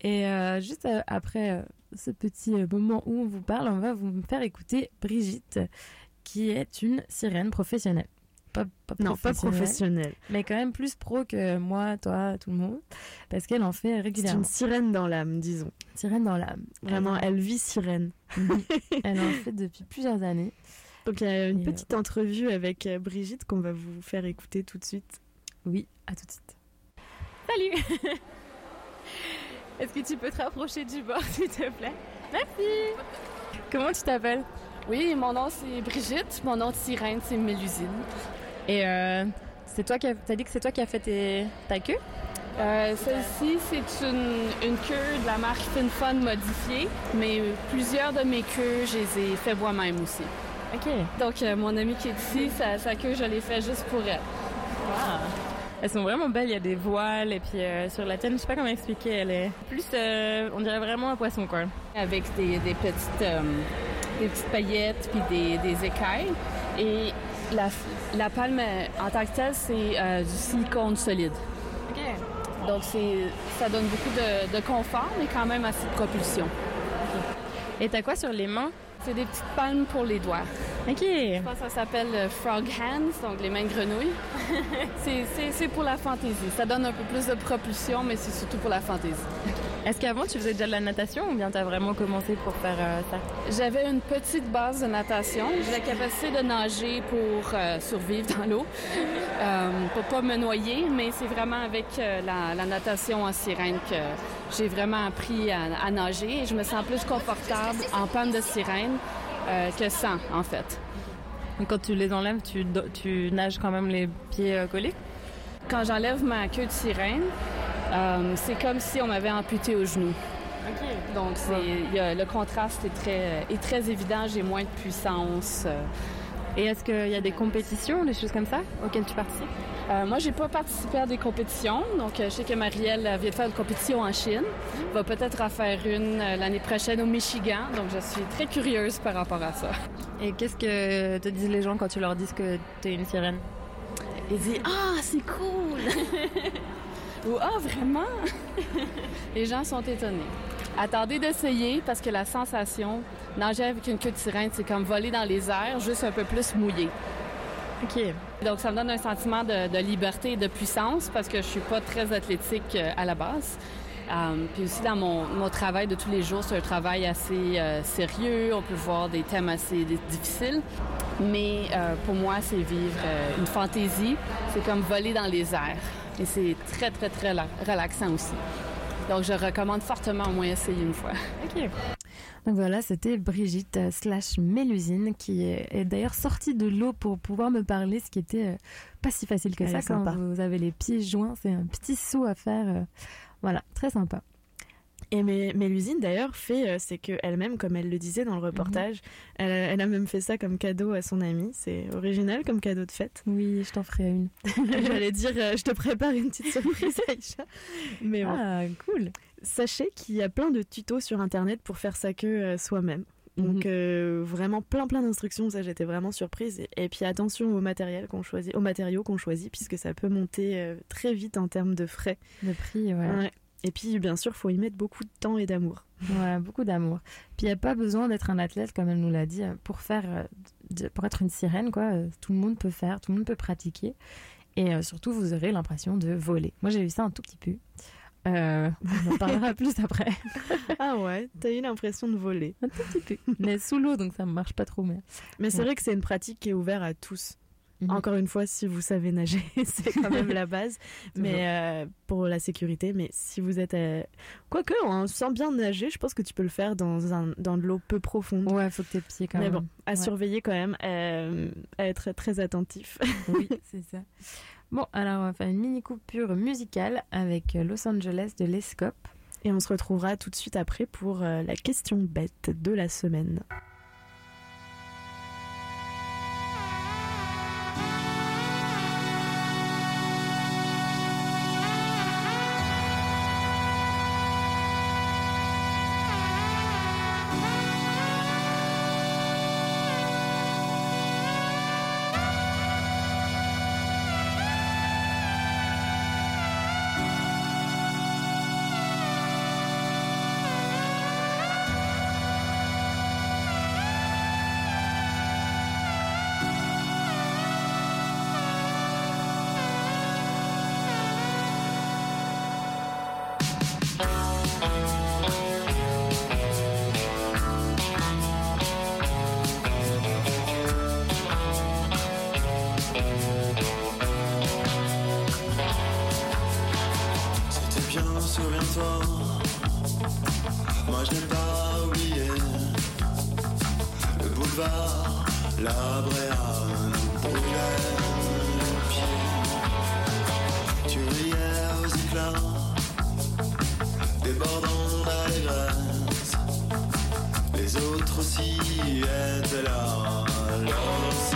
Et euh, juste euh, après euh, ce petit euh, moment où on vous parle, on va vous faire écouter Brigitte, qui est une sirène professionnelle. Pas, pas Non, pas professionnelle. Mais quand même plus pro que moi, toi, tout le monde. Parce qu'elle en fait C'est régulièrement. une sirène dans l'âme, disons. Sirène dans l'âme. Vraiment, Elle- elle vit sirène. Mhm. [laughs] Elle en fait depuis plusieurs années. Donc il y a une Et, petite entrevue avec euh, Brigitte qu'on va vous faire écouter tout de suite. Oui, à tout de suite. Salut [laughs] Est-ce que tu peux te rapprocher du bord, [laughs] s'il te plaît? Merci Comment tu t'appelles? Oui, mon nom c'est Brigitte, mon nom de sirène c'est Mélusine. Et euh, c'est toi qui as, t'as dit que c'est toi qui as fait tes- ta queue? Euh, Celle-ci, c'est une, une queue de la marque FinFun modifiée, mais plusieurs de mes queues, je les ai fait moi-même aussi. Ok. Donc, euh, mon amie qui est ici, sa, sa queue, je l'ai fait juste pour elle. Ah. Elles sont vraiment belles, il y a des voiles et puis euh, sur la tienne, je sais pas comment expliquer, elle est plus, euh, on dirait vraiment un poisson quoi. Avec des, des petites, euh, des petites paillettes puis des, des écailles. Et la, la palme, en tant que telle, c'est euh, du silicone solide. Donc, c'est, ça donne beaucoup de, de confort, mais quand même assez de propulsion. Et t'as quoi sur les mains? C'est des petites palmes pour les doigts. Ok. Je pense que ça s'appelle euh, frog hands, donc les mains de grenouille. [laughs] c'est, pour la fantaisie. Ça donne un peu plus de propulsion, mais c'est surtout pour la fantaisie. Est-ce qu'avant tu faisais déjà de la natation ou bien t'as vraiment commencé pour faire euh, ça? J'avais une petite base de natation. J'ai la capacité de nager pour euh, survivre dans l'eau, [laughs] euh, pour pas me noyer, mais c'est vraiment avec la, la natation en sirène que j'ai vraiment appris à, à nager et je me sens plus confortable en panne de sirène euh, que sans, en fait. Quand tu les enlèves, tu, nages quand même les pieds euh, collés? Quand j'enlève ma queue de sirène, euh, c'est comme si on m'avait amputé au genou. Donc, y a- le contraste est très, est très évident. J'ai moins de puissance. euh. Et est-ce qu'il y a des compétitions, des choses comme ça, auxquelles tu participes? Euh, moi, j'ai pas participé à des compétitions. Donc, euh, je sais que Marielle vient de faire une compétition en Chine. Va peut-être en faire une euh, l'année prochaine au Michigan. Donc, je suis très curieuse par rapport à ça. Et qu'est-ce que te disent les gens quand tu leur dis que t'es une sirène? Ils disent Ah, c'est cool [laughs] Ou Ah, vraiment Les gens sont étonnés. Attendez d'essayer parce que la sensation, nager avec une queue de sirène, c'est comme voler dans les airs, juste un peu plus mouillé. OK. Donc, ça me donne un sentiment de, de liberté et de puissance parce que je suis pas très athlétique euh, à la base. Euh, puis aussi, dans mon, mon travail de tous les jours, c'est un travail assez euh, sérieux. On peut voir des thèmes assez di- difficiles. Mais euh, pour moi, c'est vivre euh, une fantaisie. C'est comme voler dans les airs. Et c'est très, très, très la- relaxant aussi. Donc, je recommande fortement au moins essayer une fois. OK. Donc voilà, c'était Brigitte euh, slash Mélusine qui est, d'ailleurs sortie de l'eau pour pouvoir me parler, ce qui était euh, pas si facile que Elle ça quand sympa. vous avez les pieds joints. C'est un petit saut à faire. euh, voilà, très sympa. Et Mélusine d'ailleurs fait, euh, c'est que elle-même, comme elle le disait dans le reportage, elle, a- elle a même fait ça comme cadeau à son amie. C'est original comme cadeau de fête. Oui, je t'en ferai une. [laughs] J'allais dire, euh, je te prépare une petite surprise, Aïcha. Mais bon. Ah, cool. Sachez qu'il y a plein de tutos sur internet pour faire sa queue euh, soi-même. Donc euh, vraiment plein plein d'instructions, ça j'étais vraiment surprise. Et, et puis attention au matériel qu'on choisit, aux matériaux qu'on choisit, puisque ça peut monter euh, très vite en termes de frais. Le prix, ouais. Ouais. Et puis bien sûr, faut y mettre beaucoup de temps et d'amour. Ouais, beaucoup d'amour. Puis il n'y a pas besoin d'être un athlète, comme elle nous l'a dit, pour faire, euh, pour être une sirène, quoi. euh, Tout le monde peut faire, tout le monde peut pratiquer. Et euh, surtout, vous aurez l'impression de voler. Moi, j'ai eu ça un tout petit peu. Euh, on en parlera plus après. [laughs] ah ouais, t'as eu l'impression de voler. Un tout petit peu. Mais sous l'eau, donc ça ne marche pas trop. Mais, Mais c'est Ouais. vrai que c'est une pratique qui est ouverte à tous. Mhm. Encore une fois, si vous savez nager, [laughs] c'est quand même la base. [laughs] mais pour la sécurité, mais si vous êtes, quoique, on sent bien nager, je pense que tu peux le faire dans un dans de l'eau peu profonde. Ouais, faut que tes pieds quand même. Mais bon, à surveiller quand même, à être très attentif. [laughs] oui, c'est ça. Bon, alors on va faire une mini coupure musicale avec Los Angeles de l'Escope. Et on se retrouvera tout de suite après pour la question bête de la semaine. La bréa nous brûlait les pieds. Tu riais aux éclats, débordant d'allégresse. Les autres aussi étaient là. Los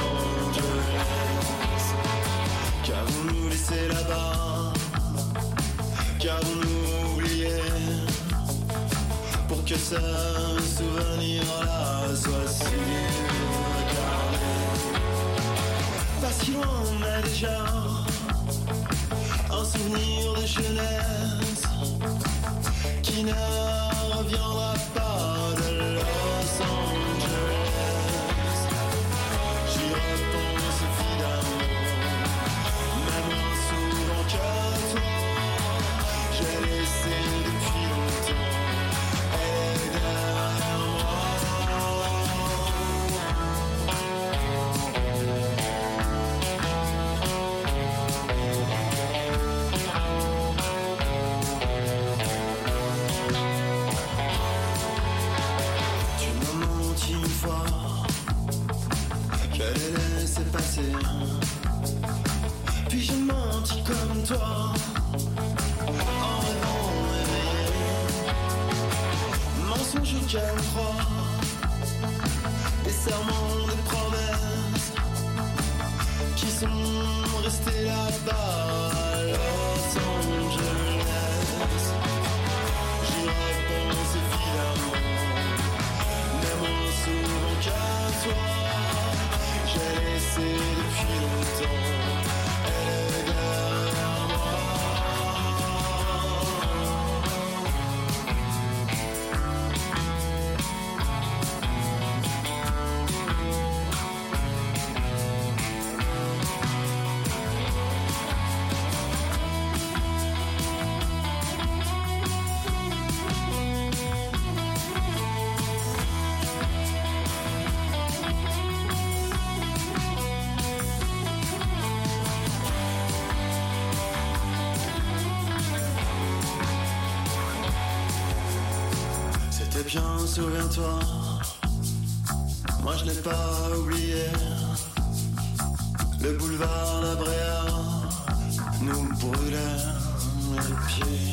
Angeles, qu'avons-nous laissé là-bas? Qu'avons-nous oublié? Pour que ce souvenir-là soit si si on a déjà un souvenir de jeunesse qui ne reviendra pas. Souviens-toi, moi je n'ai pas oublié le boulevard La Bréa nous brûlait les pieds.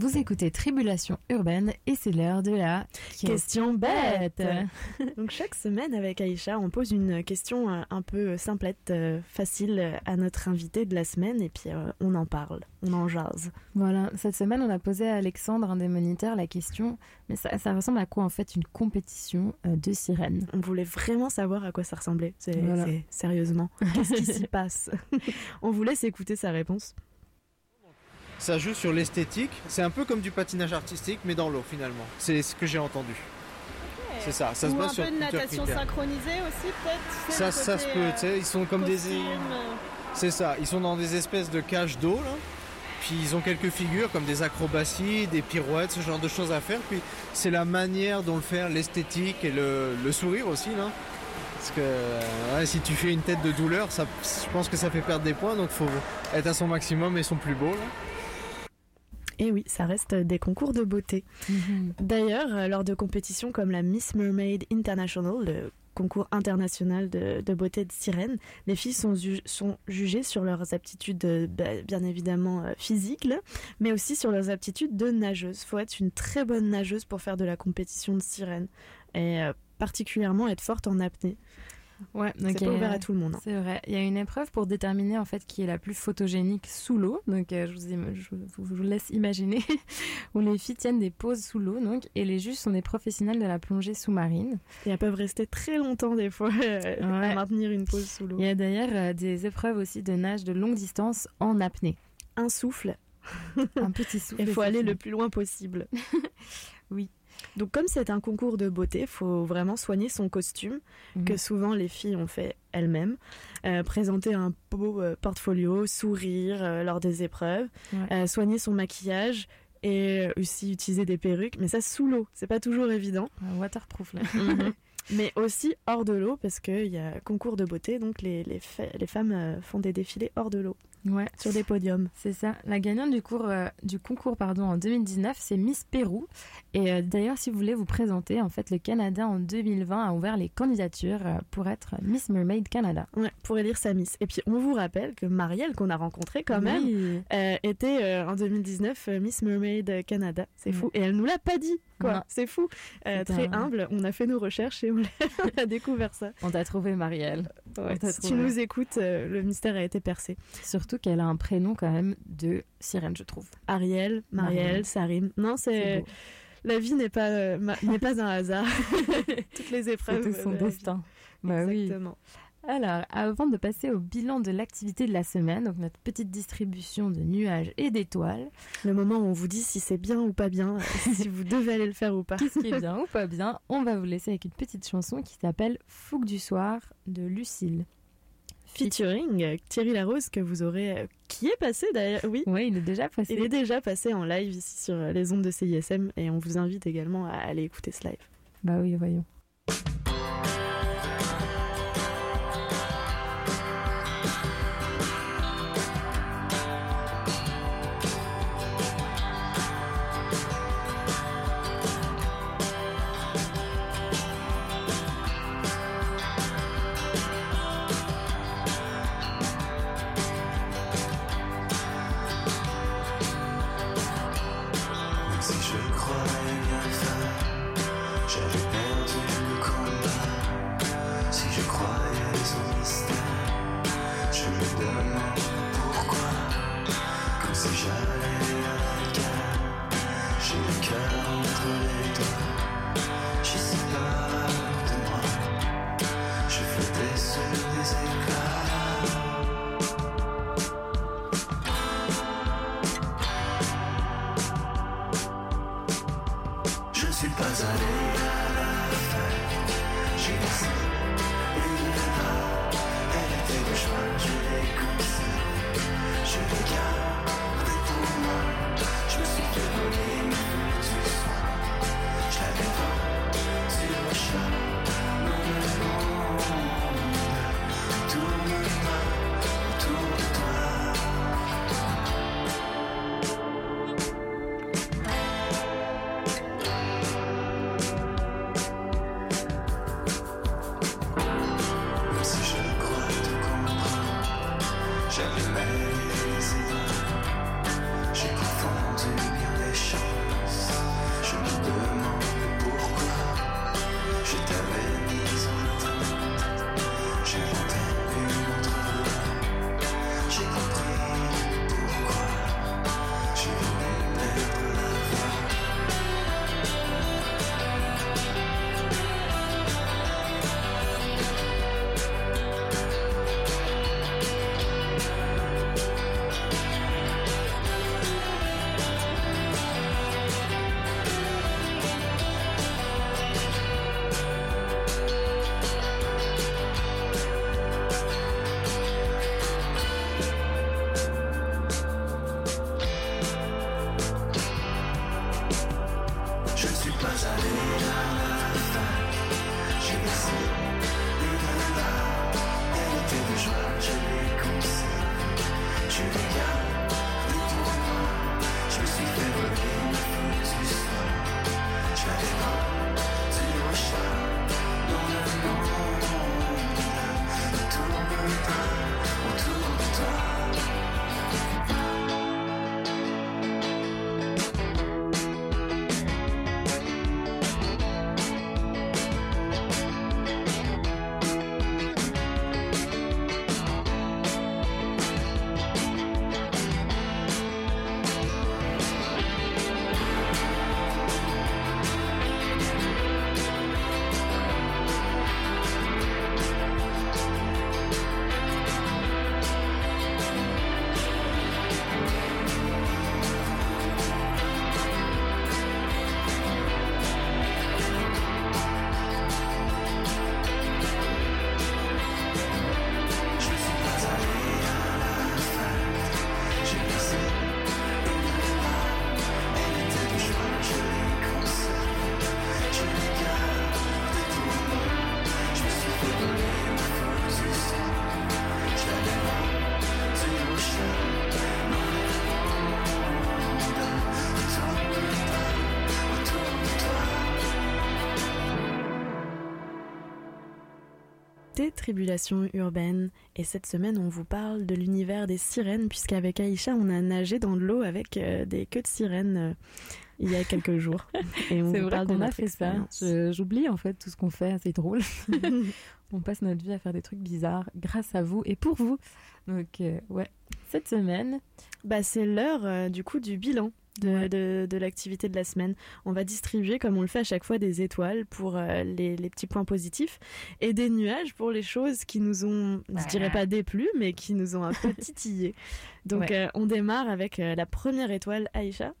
Vous écoutez Tribulation urbaine et c'est l'heure de la question bête. [laughs] Donc chaque semaine avec Aïcha, on pose une question euh, un peu simplette, euh, facile à notre invité de la semaine et puis euh, on en parle, on en jase. Voilà, cette semaine on a posé à Alexandre, un des moniteurs, la question, mais ça, ressemble à quoi en fait une compétition de sirènes? On voulait vraiment savoir à quoi ça ressemblait, c'est sérieusement. Qu'est-ce qui s'y [laughs] passe? [laughs] On vous laisse écouter sa réponse. Ça joue sur l'esthétique. C'est un peu comme du patinage artistique, mais dans l'eau finalement. C'est ce que j'ai entendu. C'est ça, ça se base un sur peu de natation synchronisée aussi peut-être. Ça, se peut, tu sais, ils sont comme des. C'est ça, ils sont dans des espèces de cages d'eau là. Puis ils ont quelques figures comme des acrobaties, des pirouettes, ce genre de choses à faire. Puis c'est la manière dont le faire, l'esthétique et le, sourire aussi. Là. Parce que si tu fais une tête de douleur, ça, je pense que ça fait perdre des points. Donc faut être à son maximum et son plus beau. Et oui, ça reste des concours de beauté. Mhm. D'ailleurs, euh, lors de compétitions comme la Miss Mermaid International, le concours international de, beauté de sirène, les filles sont, sont jugées sur leurs aptitudes, euh, bah, bien évidemment euh, physiques, mais aussi sur leurs aptitudes de nageuse. faut être une très bonne nageuse pour faire de la compétition de sirène, et particulièrement être forte en apnée. Ouais, c'est pas ouvert à tout le monde. Hein. C'est vrai. Il y a une épreuve pour déterminer en fait qui est la plus photogénique sous l'eau. Donc euh, je, vous, je, vous, laisse imaginer [laughs] où les filles tiennent des poses sous l'eau. Donc et les juges sont des professionnels de la plongée sous-marine. Et elles peuvent rester très longtemps des fois [laughs] à maintenir une pose sous l'eau. Il y a d'ailleurs euh, des épreuves aussi de nage de longue distance en apnée. Un souffle. un petit souffle. [laughs] Il faut aller le plus loin possible. oui. Donc comme c'est un concours de beauté, il faut vraiment soigner son costume, mhm. que souvent les filles ont fait elles-mêmes, euh, présenter un beau euh, portfolio, sourire euh, lors des épreuves, soigner son maquillage et aussi utiliser des perruques, mais ça sous l'eau, c'est pas toujours évident. waterproof là. Mhm. [laughs] mais aussi hors de l'eau parce qu'il y a concours de beauté, donc les, les, les femmes font des défilés hors de l'eau. Ouais. Sur des podiums. C'est ça. La gagnante du, cours, euh, du concours pardon, en 2019, c'est Miss Pérou. Et euh, d'ailleurs, si vous voulez vous présenter, en fait, le Canada en 2020 a ouvert les candidatures euh, pour être Miss Mermaid Canada. Ouais, pour élire sa Miss. Et puis, on vous rappelle que Marielle, qu'on a rencontrée quand même, était en 2019 Miss Mermaid Canada. C'est fou. Et elle nous l'a pas dit. Quoi, c'est fou. très humble, on a fait nos recherches et on [laughs] a découvert ça. On t'a trouvé, Marielle. si tu nous écoutes, le mystère a été percé. Surtout qu'elle a un prénom quand même de sirène, je trouve. Ariel, Marielle, Sarine. Non, c'est la vie n'est pas euh, n'est pas un hasard. [laughs] Toutes les épreuves. C'est son destin. Bah Exactement. Alors, avant de passer au bilan de l'activité de la semaine, donc notre petite distribution de nuages et d'étoiles. Le moment où on vous dit si c'est bien ou pas bien, [laughs] si vous devez aller le faire ou pas. Qu'est-ce qui est bien [laughs] ou pas bien? On va vous laisser avec une petite chanson qui s'appelle Fougue du soir de Lucille featuring Thierry Larose que vous aurez euh, qui est passé d'ailleurs oui. Oui il est déjà passé. Il est déjà passé en live ici sur les ondes de CISM et on vous invite également à aller écouter ce live. Bah oui voyons Tribulation urbaine et cette semaine on vous parle de l'univers des sirènes puisqu'avec Aïcha on a nagé dans de l'eau avec euh, des queues de sirènes euh, il y a quelques [laughs] jours. Et on vous parle a fait ça. J'oublie en fait tout ce qu'on fait, c'est drôle. [laughs] [laughs] on passe notre vie à faire des trucs bizarres grâce à vous et pour vous. Donc euh, ouais, cette semaine, bah c'est l'heure du coup du bilan de, l'activité de la semaine. On va distribuer, comme on le fait à chaque fois, des étoiles pour euh, les, petits points positifs et des nuages pour les choses qui nous ont, je dirais pas déplu, mais qui nous ont un peu [laughs] titillé. Donc euh, on démarre avec euh, la première étoile, Aïcha.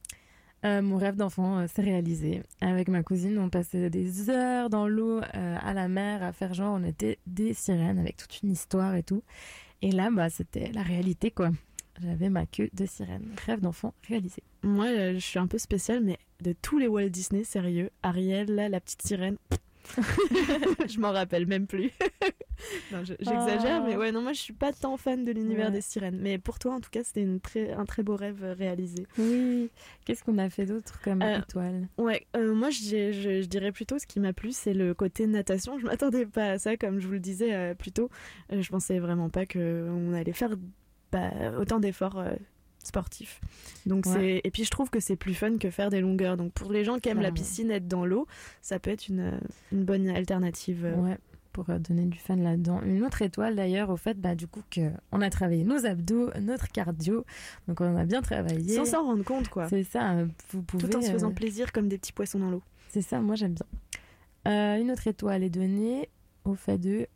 mon rêve d'enfant s'est réalisé. Avec ma cousine, on passait des heures dans l'eau, à la mer, à faire genre on était des sirènes avec toute une histoire et tout. Et là, bah, c'était la réalité, quoi. J'avais ma queue de sirène. Rêve d'enfant réalisé. Moi, euh, je suis un peu spéciale, mais de tous les Walt Disney, sérieux, Ariel, là, la petite sirène, [laughs] je m'en rappelle même plus. [laughs] j'exagère, mais ah. ouais, non, moi je suis pas tant fan de l'univers des sirènes. Mais pour toi, en tout cas, c'était très, un très beau rêve euh, réalisé. Oui. Qu'est-ce qu'on a fait d'autre comme euh, étoile? Ouais, moi je, je, dirais plutôt ce qui m'a plu, c'est le côté natation. Je m'attendais pas à ça, comme je vous le disais plus tôt. je pensais vraiment pas qu'on allait faire bah, autant d'efforts euh, sportifs. Donc c'est et puis je trouve que c'est plus fun que faire des longueurs. Donc pour les gens qui aiment la piscine, être dans l'eau, ça peut être une, une bonne alternative. Euh. Ouais pour euh, donner du fun là-dedans. Une autre étoile d'ailleurs au fait bah, du coup que on a travaillé nos abdos, notre cardio, donc on a bien travaillé. Sans s'en rendre compte quoi. C'est ça, vous pouvez... Tout en se faisant plaisir comme des petits poissons dans l'eau. C'est ça, moi j'aime bien. une autre étoile est donnée au fait de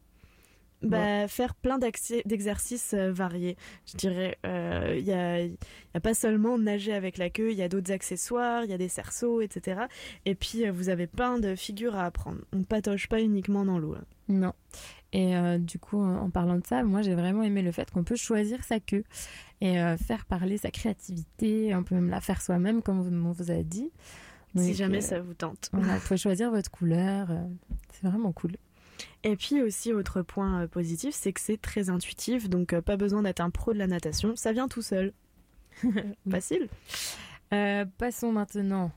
bah, Faire plein d'exercices euh, variés. Je dirais, il euh, n'y a, y a, pas seulement nager avec la queue, il y a d'autres accessoires, il y a des cerceaux, etc. Et puis, euh, vous avez plein de figures à apprendre. On patoche pas uniquement dans l'eau. Non. Et du coup, en parlant de ça, moi j'ai vraiment aimé le fait qu'on peut choisir sa queue et faire parler sa créativité. On peut même la faire soi-même, comme on vous a dit. si jamais ça vous tente. vous pouvez choisir votre couleur. c'est vraiment cool. Et puis aussi, autre point euh, positif, c'est que c'est très intuitif, donc euh, pas besoin d'être un pro de la natation, ça vient tout seul. [laughs] Facile. Euh, passons maintenant.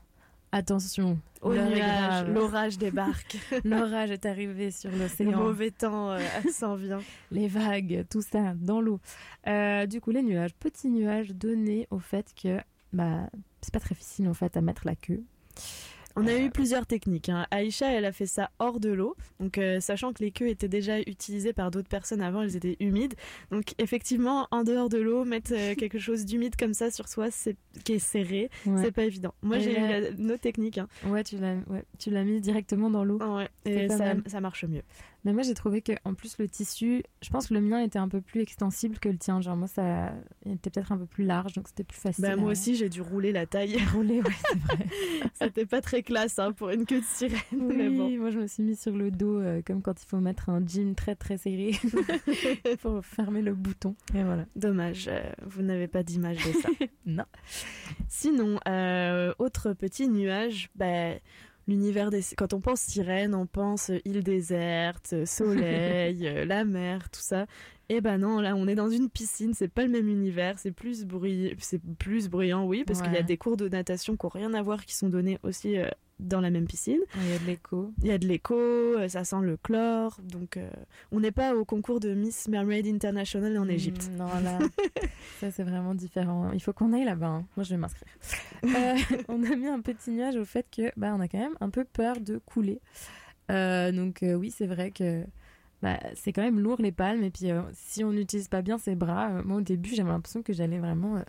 Attention, au nuage, l'orage débarque. [laughs] l'orage est arrivé sur l'océan. Le mauvais temps s'en vient. Les vagues, tout ça, dans l'eau. du coup, les nuages, petits nuages donnés au fait que bah, c'est pas très difficile en fait à mettre la queue. On a eu plusieurs techniques. Hein. Aïcha, elle a fait ça hors de l'eau. Donc, euh, sachant que les queues étaient déjà utilisées par d'autres personnes avant, elles étaient humides. Donc, effectivement, en dehors de l'eau, mettre euh, [laughs] quelque chose d'humide comme ça sur soi, c'est qui est serré, c'est pas évident. Moi, j'ai eu nos techniques. Hein. Ouais, tu l'as, ouais, tu l'as mis directement dans l'eau. Ouais, et ça, ça, marche mieux. Mais moi, j'ai trouvé que en plus le tissu, je pense que le mien était un peu plus extensible que le tien. Genre moi, ça était peut-être un peu plus large, donc c'était plus facile. Bah, moi aussi, j'ai dû rouler la taille. [laughs] Rouler, ouais, c'est vrai. [laughs] c'était pas très classe hein, pour une queue de sirène. Oui, mais bon. moi, je me suis mis sur le dos, euh, comme quand il faut mettre un jean très très serré [laughs] pour fermer le bouton. Et voilà. Dommage, euh, vous n'avez pas d'image de ça. non. Sinon, euh, autre petit nuage, bah l'univers des quand on pense sirène on pense île déserte soleil [laughs] euh, la mer tout ça. Et eh ben non là on est dans une piscine c'est pas le même univers c'est plus bruyant c'est plus bruyant oui parce qu'il y a des cours de natation qui ont rien à voir qui sont donnés aussi euh, dans la même piscine. Il y a de l'écho. Il y a de l'écho, euh, ça sent le chlore. Donc, euh, on n'est pas au concours de Miss Mermaid International en Égypte. Hmm, non, là, [laughs] ça c'est vraiment différent. Il faut qu'on aille là-bas. Hein. Moi, je vais m'inscrire. Euh, on a mis un petit nuage au fait que, bah, on a quand même un peu peur de couler. donc, oui, c'est vrai que. Bah, c'est quand même lourd les palmes et puis si on n'utilise pas bien ses bras, moi au début j'avais l'impression que j'allais vraiment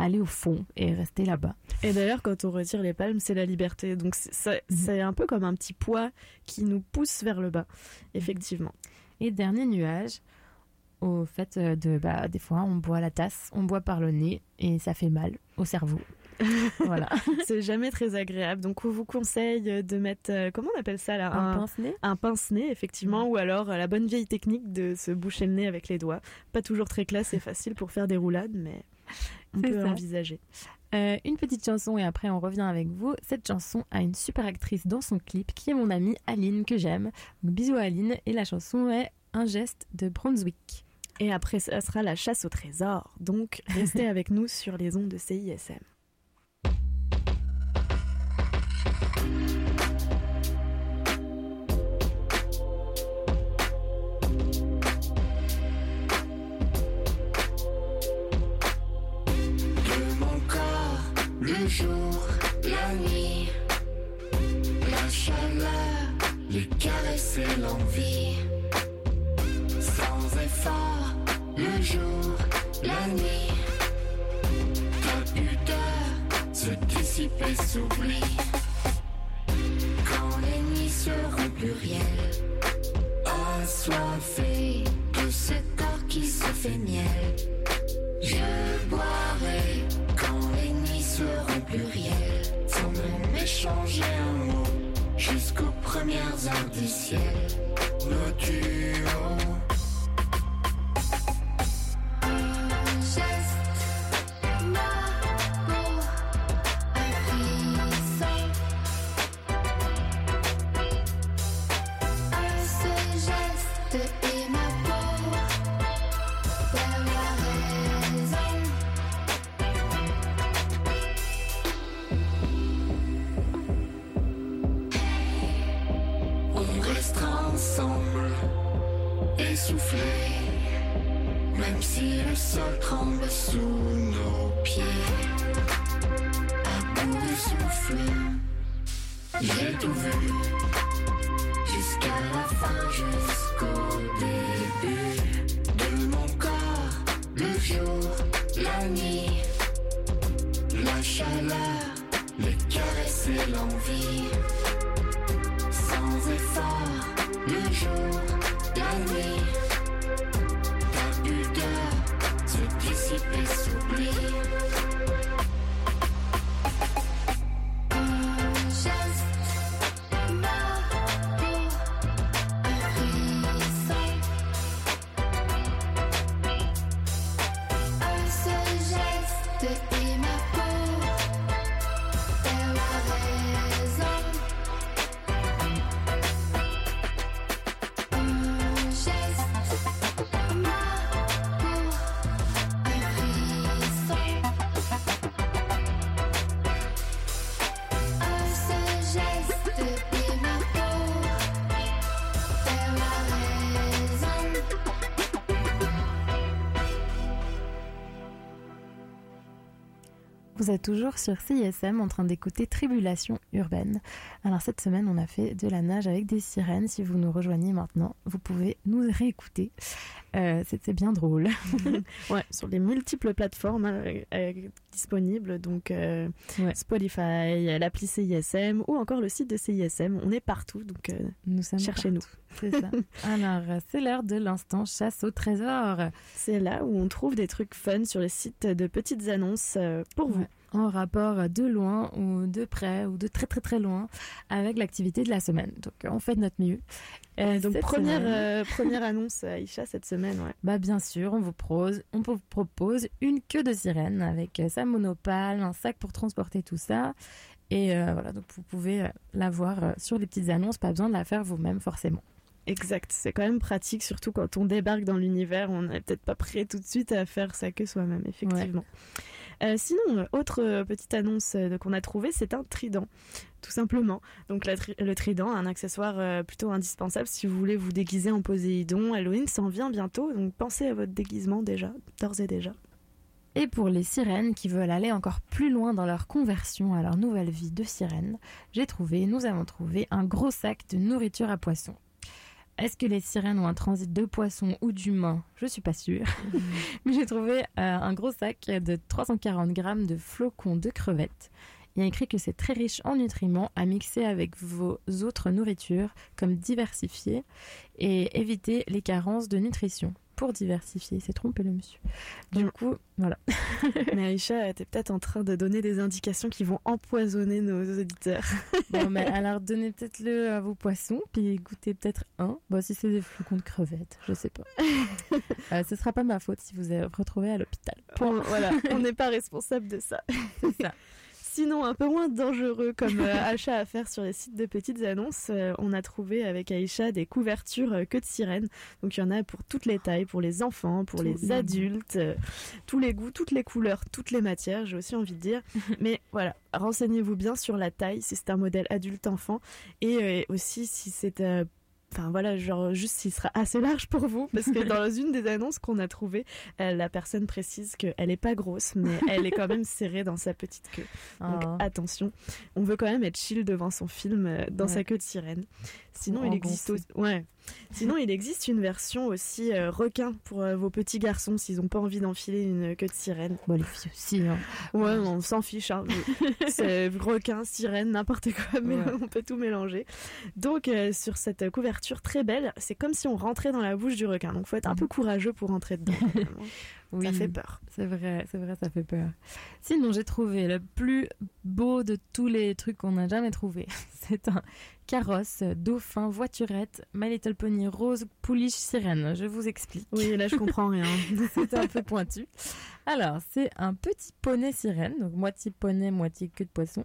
aller au fond et rester là-bas. Et d'ailleurs, quand on retire les palmes, c'est la liberté. Donc c'est mhm. un peu comme un petit poids qui nous pousse vers le bas, effectivement. Et dernier nuage, au fait euh, de, bah, des fois, on boit la tasse, on boit par le nez et ça fait mal au cerveau. [laughs] voilà. c'est jamais très agréable. Donc, on vous conseille de mettre, euh, comment on appelle ça là Un, pince-nez? Un pince-nez, effectivement, ou alors euh, la bonne vieille technique de se boucher le nez avec les doigts. Pas toujours très classe et facile pour faire des roulades, mais on peut envisager. Euh, une petite chanson et après on revient avec vous. Cette chanson a une super actrice dans son clip qui est mon amie Aline que j'aime. bisous Aline et la chanson est Un geste de Brunswick. Et après ça sera la chasse au trésor. Donc [laughs] restez avec nous sur les ondes de CISM. Le jour, la nuit, la chaleur, les caresses l'envie. Sans effort, le jour, la nuit, ta pudeur se dissipe et s'oublie. Quand les nuits seront plurielles, assoiffé de ce corps qui se fait miel. Je boirai seront plurielles, sans même échanger un mot, jusqu'aux premières heures du ciel. Le duo. Ensemble, essoufflés, même si le sol tremble sous nos pieds. À bout de souffle, j'ai tout vu, jusqu'à la fin, jusqu'au début de mon corps, le jour, la nuit, la chaleur, les caresses et l'envie sans effort, le jour, la nuit, ta pudeur se dissipe et s'oublie. Toujours sur CISM en train d'écouter Tribulation urbaine. Alors cette semaine, on a fait de la nage avec des sirènes. Si vous nous rejoignez maintenant, vous pouvez nous réécouter. Euh, C'était bien drôle. [laughs] ouais, sur les multiples plateformes hein, euh, disponibles, donc euh, Spotify, l'appli CISM ou encore le site de CISM. On est partout, donc nous sommes cherchez-nous. C'est ça. Alors, c'est l'heure de l'instant chasse au trésor. C'est là où on trouve des trucs fun sur les sites de petites annonces pour vous. En rapport de loin ou de près ou de très très très loin avec l'activité de la semaine. Donc, euh, on fait de notre mieux. Euh, Donc cette première, euh, [laughs] première annonce Aïcha cette semaine, ouais. Bah bien sûr, on vous, propose, on vous propose une queue de sirène avec euh, sa monopale, un sac pour transporter tout ça. Et euh, voilà, donc vous pouvez la voir sur les petites annonces, pas besoin de la faire vous-même forcément. Exact, c'est quand même pratique, surtout quand on débarque dans l'univers, on n'est peut-être pas prêt tout de suite à faire ça que soi-même, effectivement. Euh, sinon, euh, autre euh, petite annonce qu'on a trouvée, c'est un trident, tout simplement. Donc la tri- le trident, un accessoire plutôt indispensable si vous voulez vous déguiser en Poséidon. Halloween s'en vient bientôt, donc pensez à votre déguisement déjà, d'ores et déjà. Et pour les sirènes qui veulent aller encore plus loin dans leur conversion à leur nouvelle vie de sirène, j'ai trouvé, nous avons trouvé un gros sac de nourriture à poissons. Est-ce que les sirènes ont un transit de poissons ou d'humains? Je suis pas sûre. [laughs] [laughs] Mais j'ai trouvé euh, un gros sac de 340 grammes de flocons de crevettes. Il y a écrit que c'est très riche en nutriments à mixer avec vos autres nourritures, comme diversifier et éviter les carences de nutrition. Pour diversifier, c'est trompé le monsieur. Du coup, voilà. Mais Aïcha, t'es peut-être en train de donner des indications qui vont empoisonner nos auditeurs. Bon, [laughs] mais alors donnez peut-être le à vos poissons, puis goûtez peut-être un. Bon, si c'est des flocons de crevettes, je sais pas. [laughs] euh, ce sera pas ma faute si vous êtes retrouvé à l'hôpital. On- voilà, [laughs] on n'est pas responsable de ça. C'est ça. Sinon, un peu moins dangereux comme euh, [laughs] achat à faire sur les sites de petites annonces, euh, on a trouvé avec Aïcha des couvertures euh, que de sirènes. Donc il y en a pour toutes les tailles, pour les enfants, pour les adultes, tous les goûts, toutes les couleurs, toutes les matières, j'ai aussi envie de dire. [laughs] Mais voilà, renseignez-vous bien sur la taille, si c'est un modèle adulte-enfant, et aussi si c'est enfin voilà, genre juste s'il sera assez large pour vous, parce que dans [laughs] une des annonces qu'on a trouvées, euh, la personne précise qu'elle est pas grosse, mais elle est quand même serrée dans sa petite queue. Donc Oh. attention, on veut quand même être chill devant son film euh, dans Ouais. sa queue de sirène. Sinon, il existe aussi, ouais. Sinon, il existe une version aussi euh, requin pour euh, vos petits garçons s'ils ont pas envie d'enfiler une queue de sirène. Bon, les filles aussi. Hein. Ouais, on s'en fiche. hein. [laughs] C'est requin, sirène, n'importe quoi, mais Ouais. on peut tout mélanger. Donc, euh, sur cette couverture très belle, c'est comme si on rentrait dans la bouche du requin. Donc, faut être un peu courageux pour rentrer dedans. [laughs] Oui, Ça fait peur. C'est vrai, c'est vrai, ça fait peur. Sinon, j'ai trouvé le plus beau de tous les trucs qu'on n'a jamais trouvé. [laughs] C'est un carrosse, dauphin, voiturette, My Little Pony, rose, pouliche, sirène. Je vous explique. Oui, là, je [laughs] comprends rien. c'est un peu pointu. Alors, c'est un petit poney sirène, donc moitié poney, moitié queue de poisson,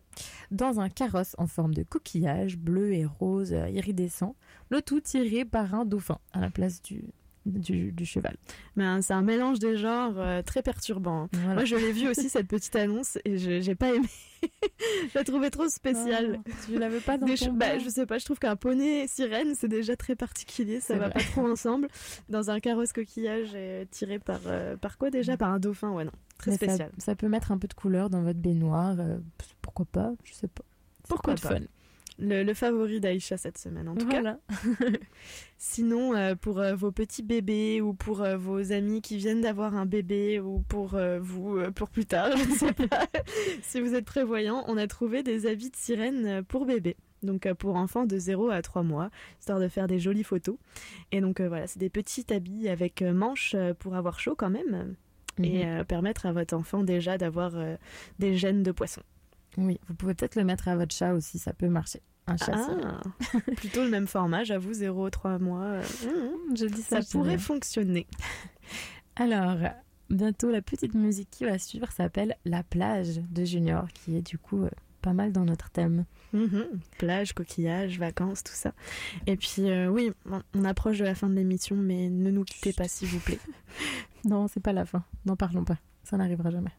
dans un carrosse en forme de coquillage bleu et rose euh, iridescent, le tout tiré par un dauphin à la place du, du, du cheval. Mais hein, c'est un mélange des genres euh, très perturbant. Voilà. Moi, je l'ai vu aussi, cette petite annonce, et je j'ai pas aimé. [laughs] je la trouvais trop spéciale. Oh, tu l'avais pas dans Des ton bah, Je sais pas, je trouve qu'un poney sirène, c'est déjà très particulier, ça va vrai. pas trop ensemble. Dans un carrosse coquillage euh, tiré par, euh, par quoi déjà? Par un dauphin, ouais, non. Très Mais spécial. Ça, peut mettre un peu de couleur dans votre baignoire. euh, pourquoi pas Je sais pas. Pourquoi pas? fun. Le, le favori d'Aïcha cette semaine, en tout Voilà. cas. [laughs] Sinon, euh, pour euh, vos petits bébés ou pour euh, vos amis qui viennent d'avoir un bébé ou pour vous, pour plus tard, je ne sais [laughs] pas, si vous êtes prévoyant, on a trouvé des habits de sirène pour bébé. Donc pour enfants de 0 à 3 mois, histoire de faire des jolies photos. Et donc voilà, c'est des petits habits avec manches pour avoir chaud quand même. Et Mhm. euh, permettre à votre enfant déjà d'avoir des gènes de poisson. Oui, vous pouvez peut-être le mettre à votre chat aussi, ça peut marcher. Un chat Ah, plutôt le même format, j'avoue, 0-3 mois. euh, hum, [laughs] Je dis ça, ça pourrait fonctionner. [laughs] Alors, bientôt, la petite musique qui va suivre s'appelle La plage de Junior, qui est du coup euh, pas mal dans notre thème. Mhm. Plage, coquillage, vacances, tout ça. Et puis, euh, oui, on- on approche de la fin de l'émission, mais ne nous quittez pas, s'il vous plaît. [laughs] Non, c'est pas la fin. N'en parlons pas. Ça n'arrivera jamais.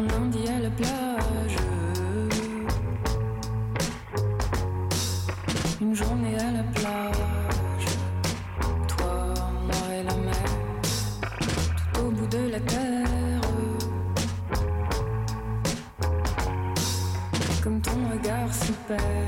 Un lundi à la plage. Une journée à la plage. Toi, moi et la mer. Tout au bout de la terre. Comme ton regard se perd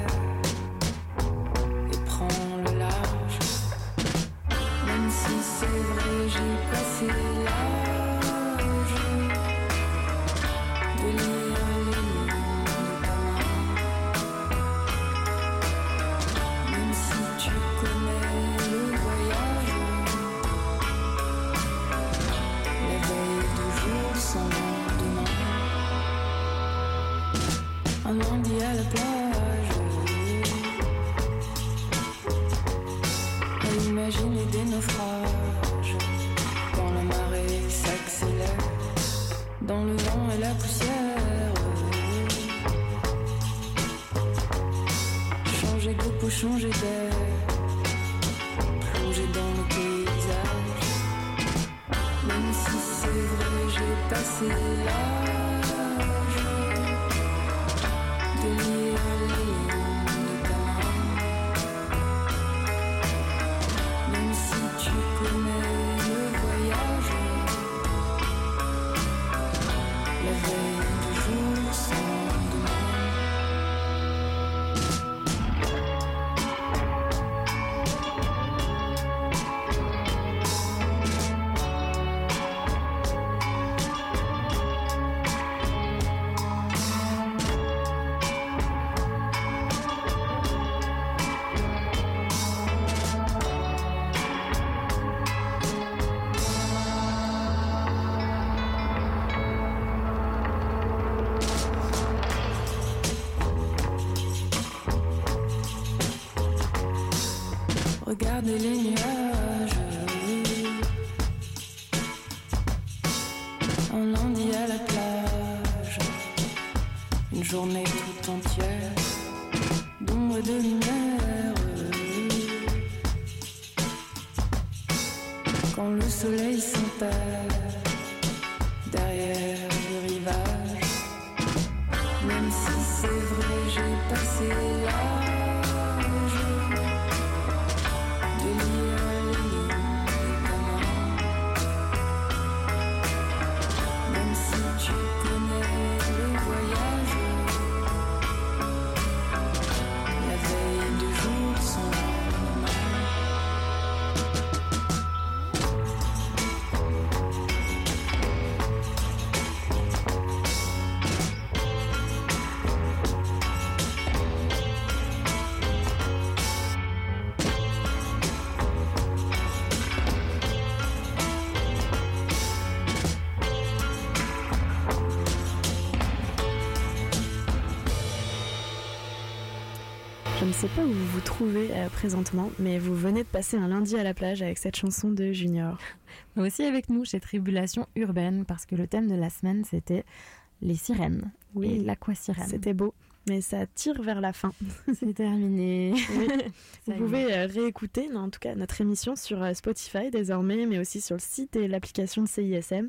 Changer d'air, plonger dans le paysage. Même si c'est vrai, j'ai passé l'âge Regardez les nuages. Un lundi à la plage. Une journée tout entière. D'ombre et de lumière. quand le soleil s'enterre euh, présentement, mais vous venez de passer un lundi à la plage avec cette chanson de Junior. Mais [laughs] aussi avec nous chez Tribulation Urbaine, parce que le thème de la semaine, c'était les sirènes. Oui. L'aquasirène. C'était beau, mais ça tire vers la fin. [laughs] C'est terminé. Oui. [laughs] Vous pouvez euh, réécouter, non, en tout cas, notre émission sur euh, Spotify désormais, mais aussi sur le site et l'application de CISM.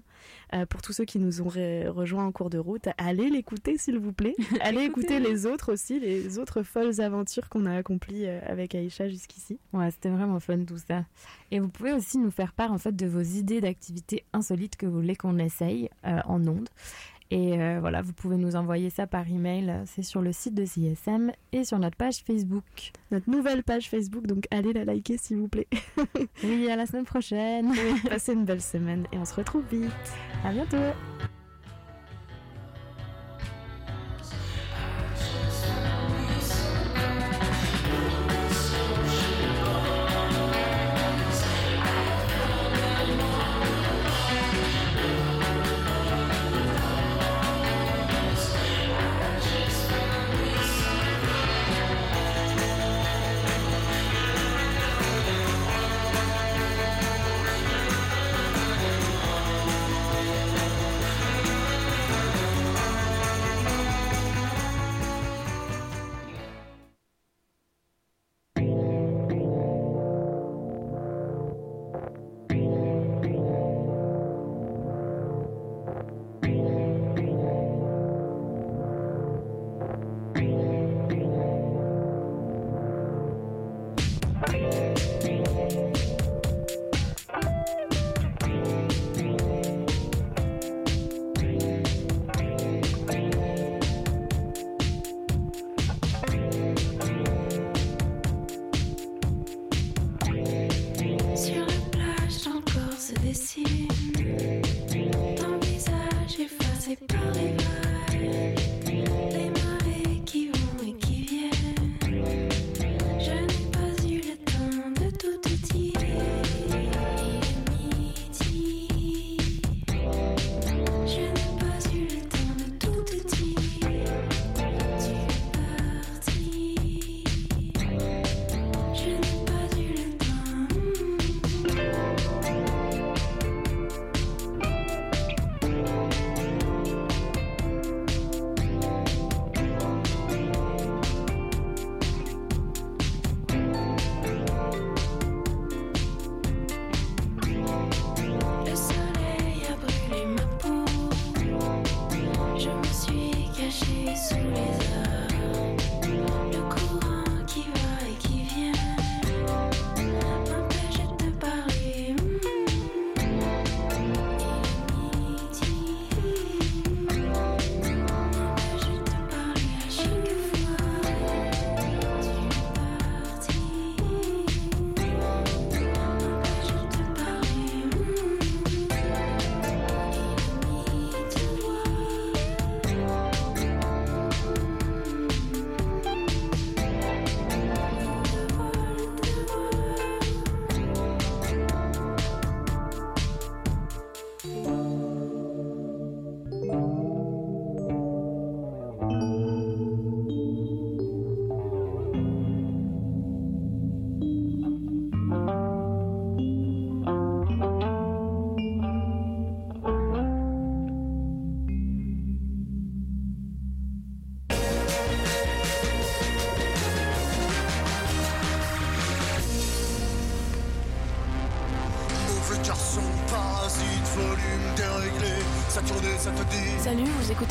Euh, pour tous ceux qui nous ont re- rejoints en cours de route, allez l'écouter s'il vous plaît. [laughs] Allez écouter les autres aussi, les autres folles aventures qu'on a accomplies avec Aïcha jusqu'ici. Ouais, c'était vraiment fun tout ça. Et vous pouvez aussi nous faire part en fait de vos idées d'activités insolites que vous voulez qu'on essaye euh, en ondes. Et euh, voilà, vous pouvez nous envoyer ça par email. C'est sur le site de CSM et sur notre page Facebook. Notre nouvelle page Facebook, donc allez la liker s'il vous plaît. Oui, à la semaine prochaine. Oui, [laughs] passez une belle semaine et on se retrouve vite. À bientôt.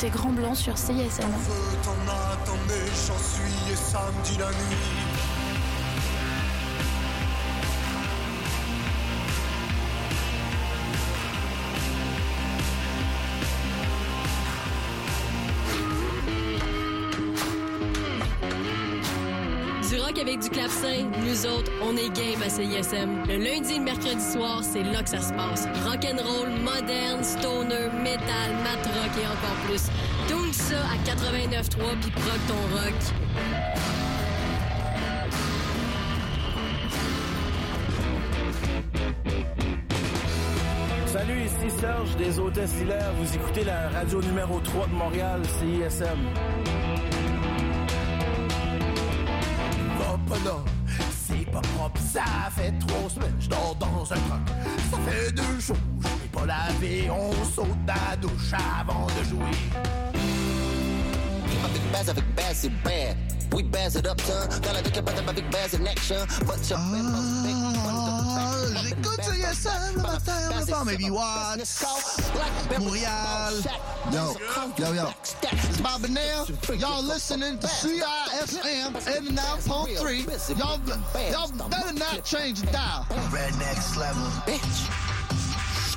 Écoutez Grand Blanc sur CISM. Avec du clavecin, nous autres, on est game à CISM. Le lundi et le mercredi soir, c'est là que ça se passe. Rock'n'roll, moderne, stoner, metal, mat rock et encore plus. Tout ça à 89.3 puis proc ton rock. Salut, ici Serge des Hôtesses Hilaire. Vous écoutez la radio numéro 3 de Montréal, CISM. Ça fait trois semaines, je dors dans un truck. Ça fait deux jours, je n'ai pas lavé, on saute dans la douche avant de jouer. Avec base, avec base, c'est bad. We baz it up, son. Dans la décap avec baz in action. But your J'écoute CSM le matin, on va maybe watch. Montréal. Yo, yo, yo. It's Bob Bonnell. Y'all listening to CISM 89.3. Y'all, y'all better not change the dial. Rednext level, bitch.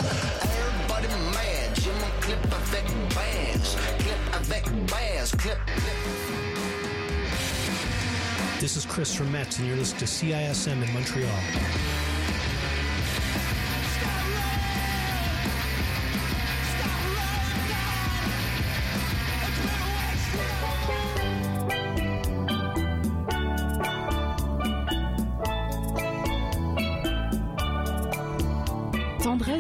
Everybody mad. J'ai mon clip avec baz. Clip avec baz. Clip. This is Chris from Metz, and you're listening to CISM in Montreal.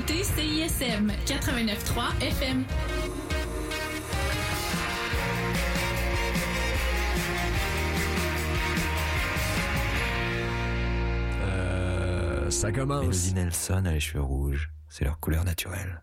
Écoutez CISM 89.3 FM. Euh, ça commence. Mélodie Nelson a les cheveux rouges. C'est leur couleur naturelle.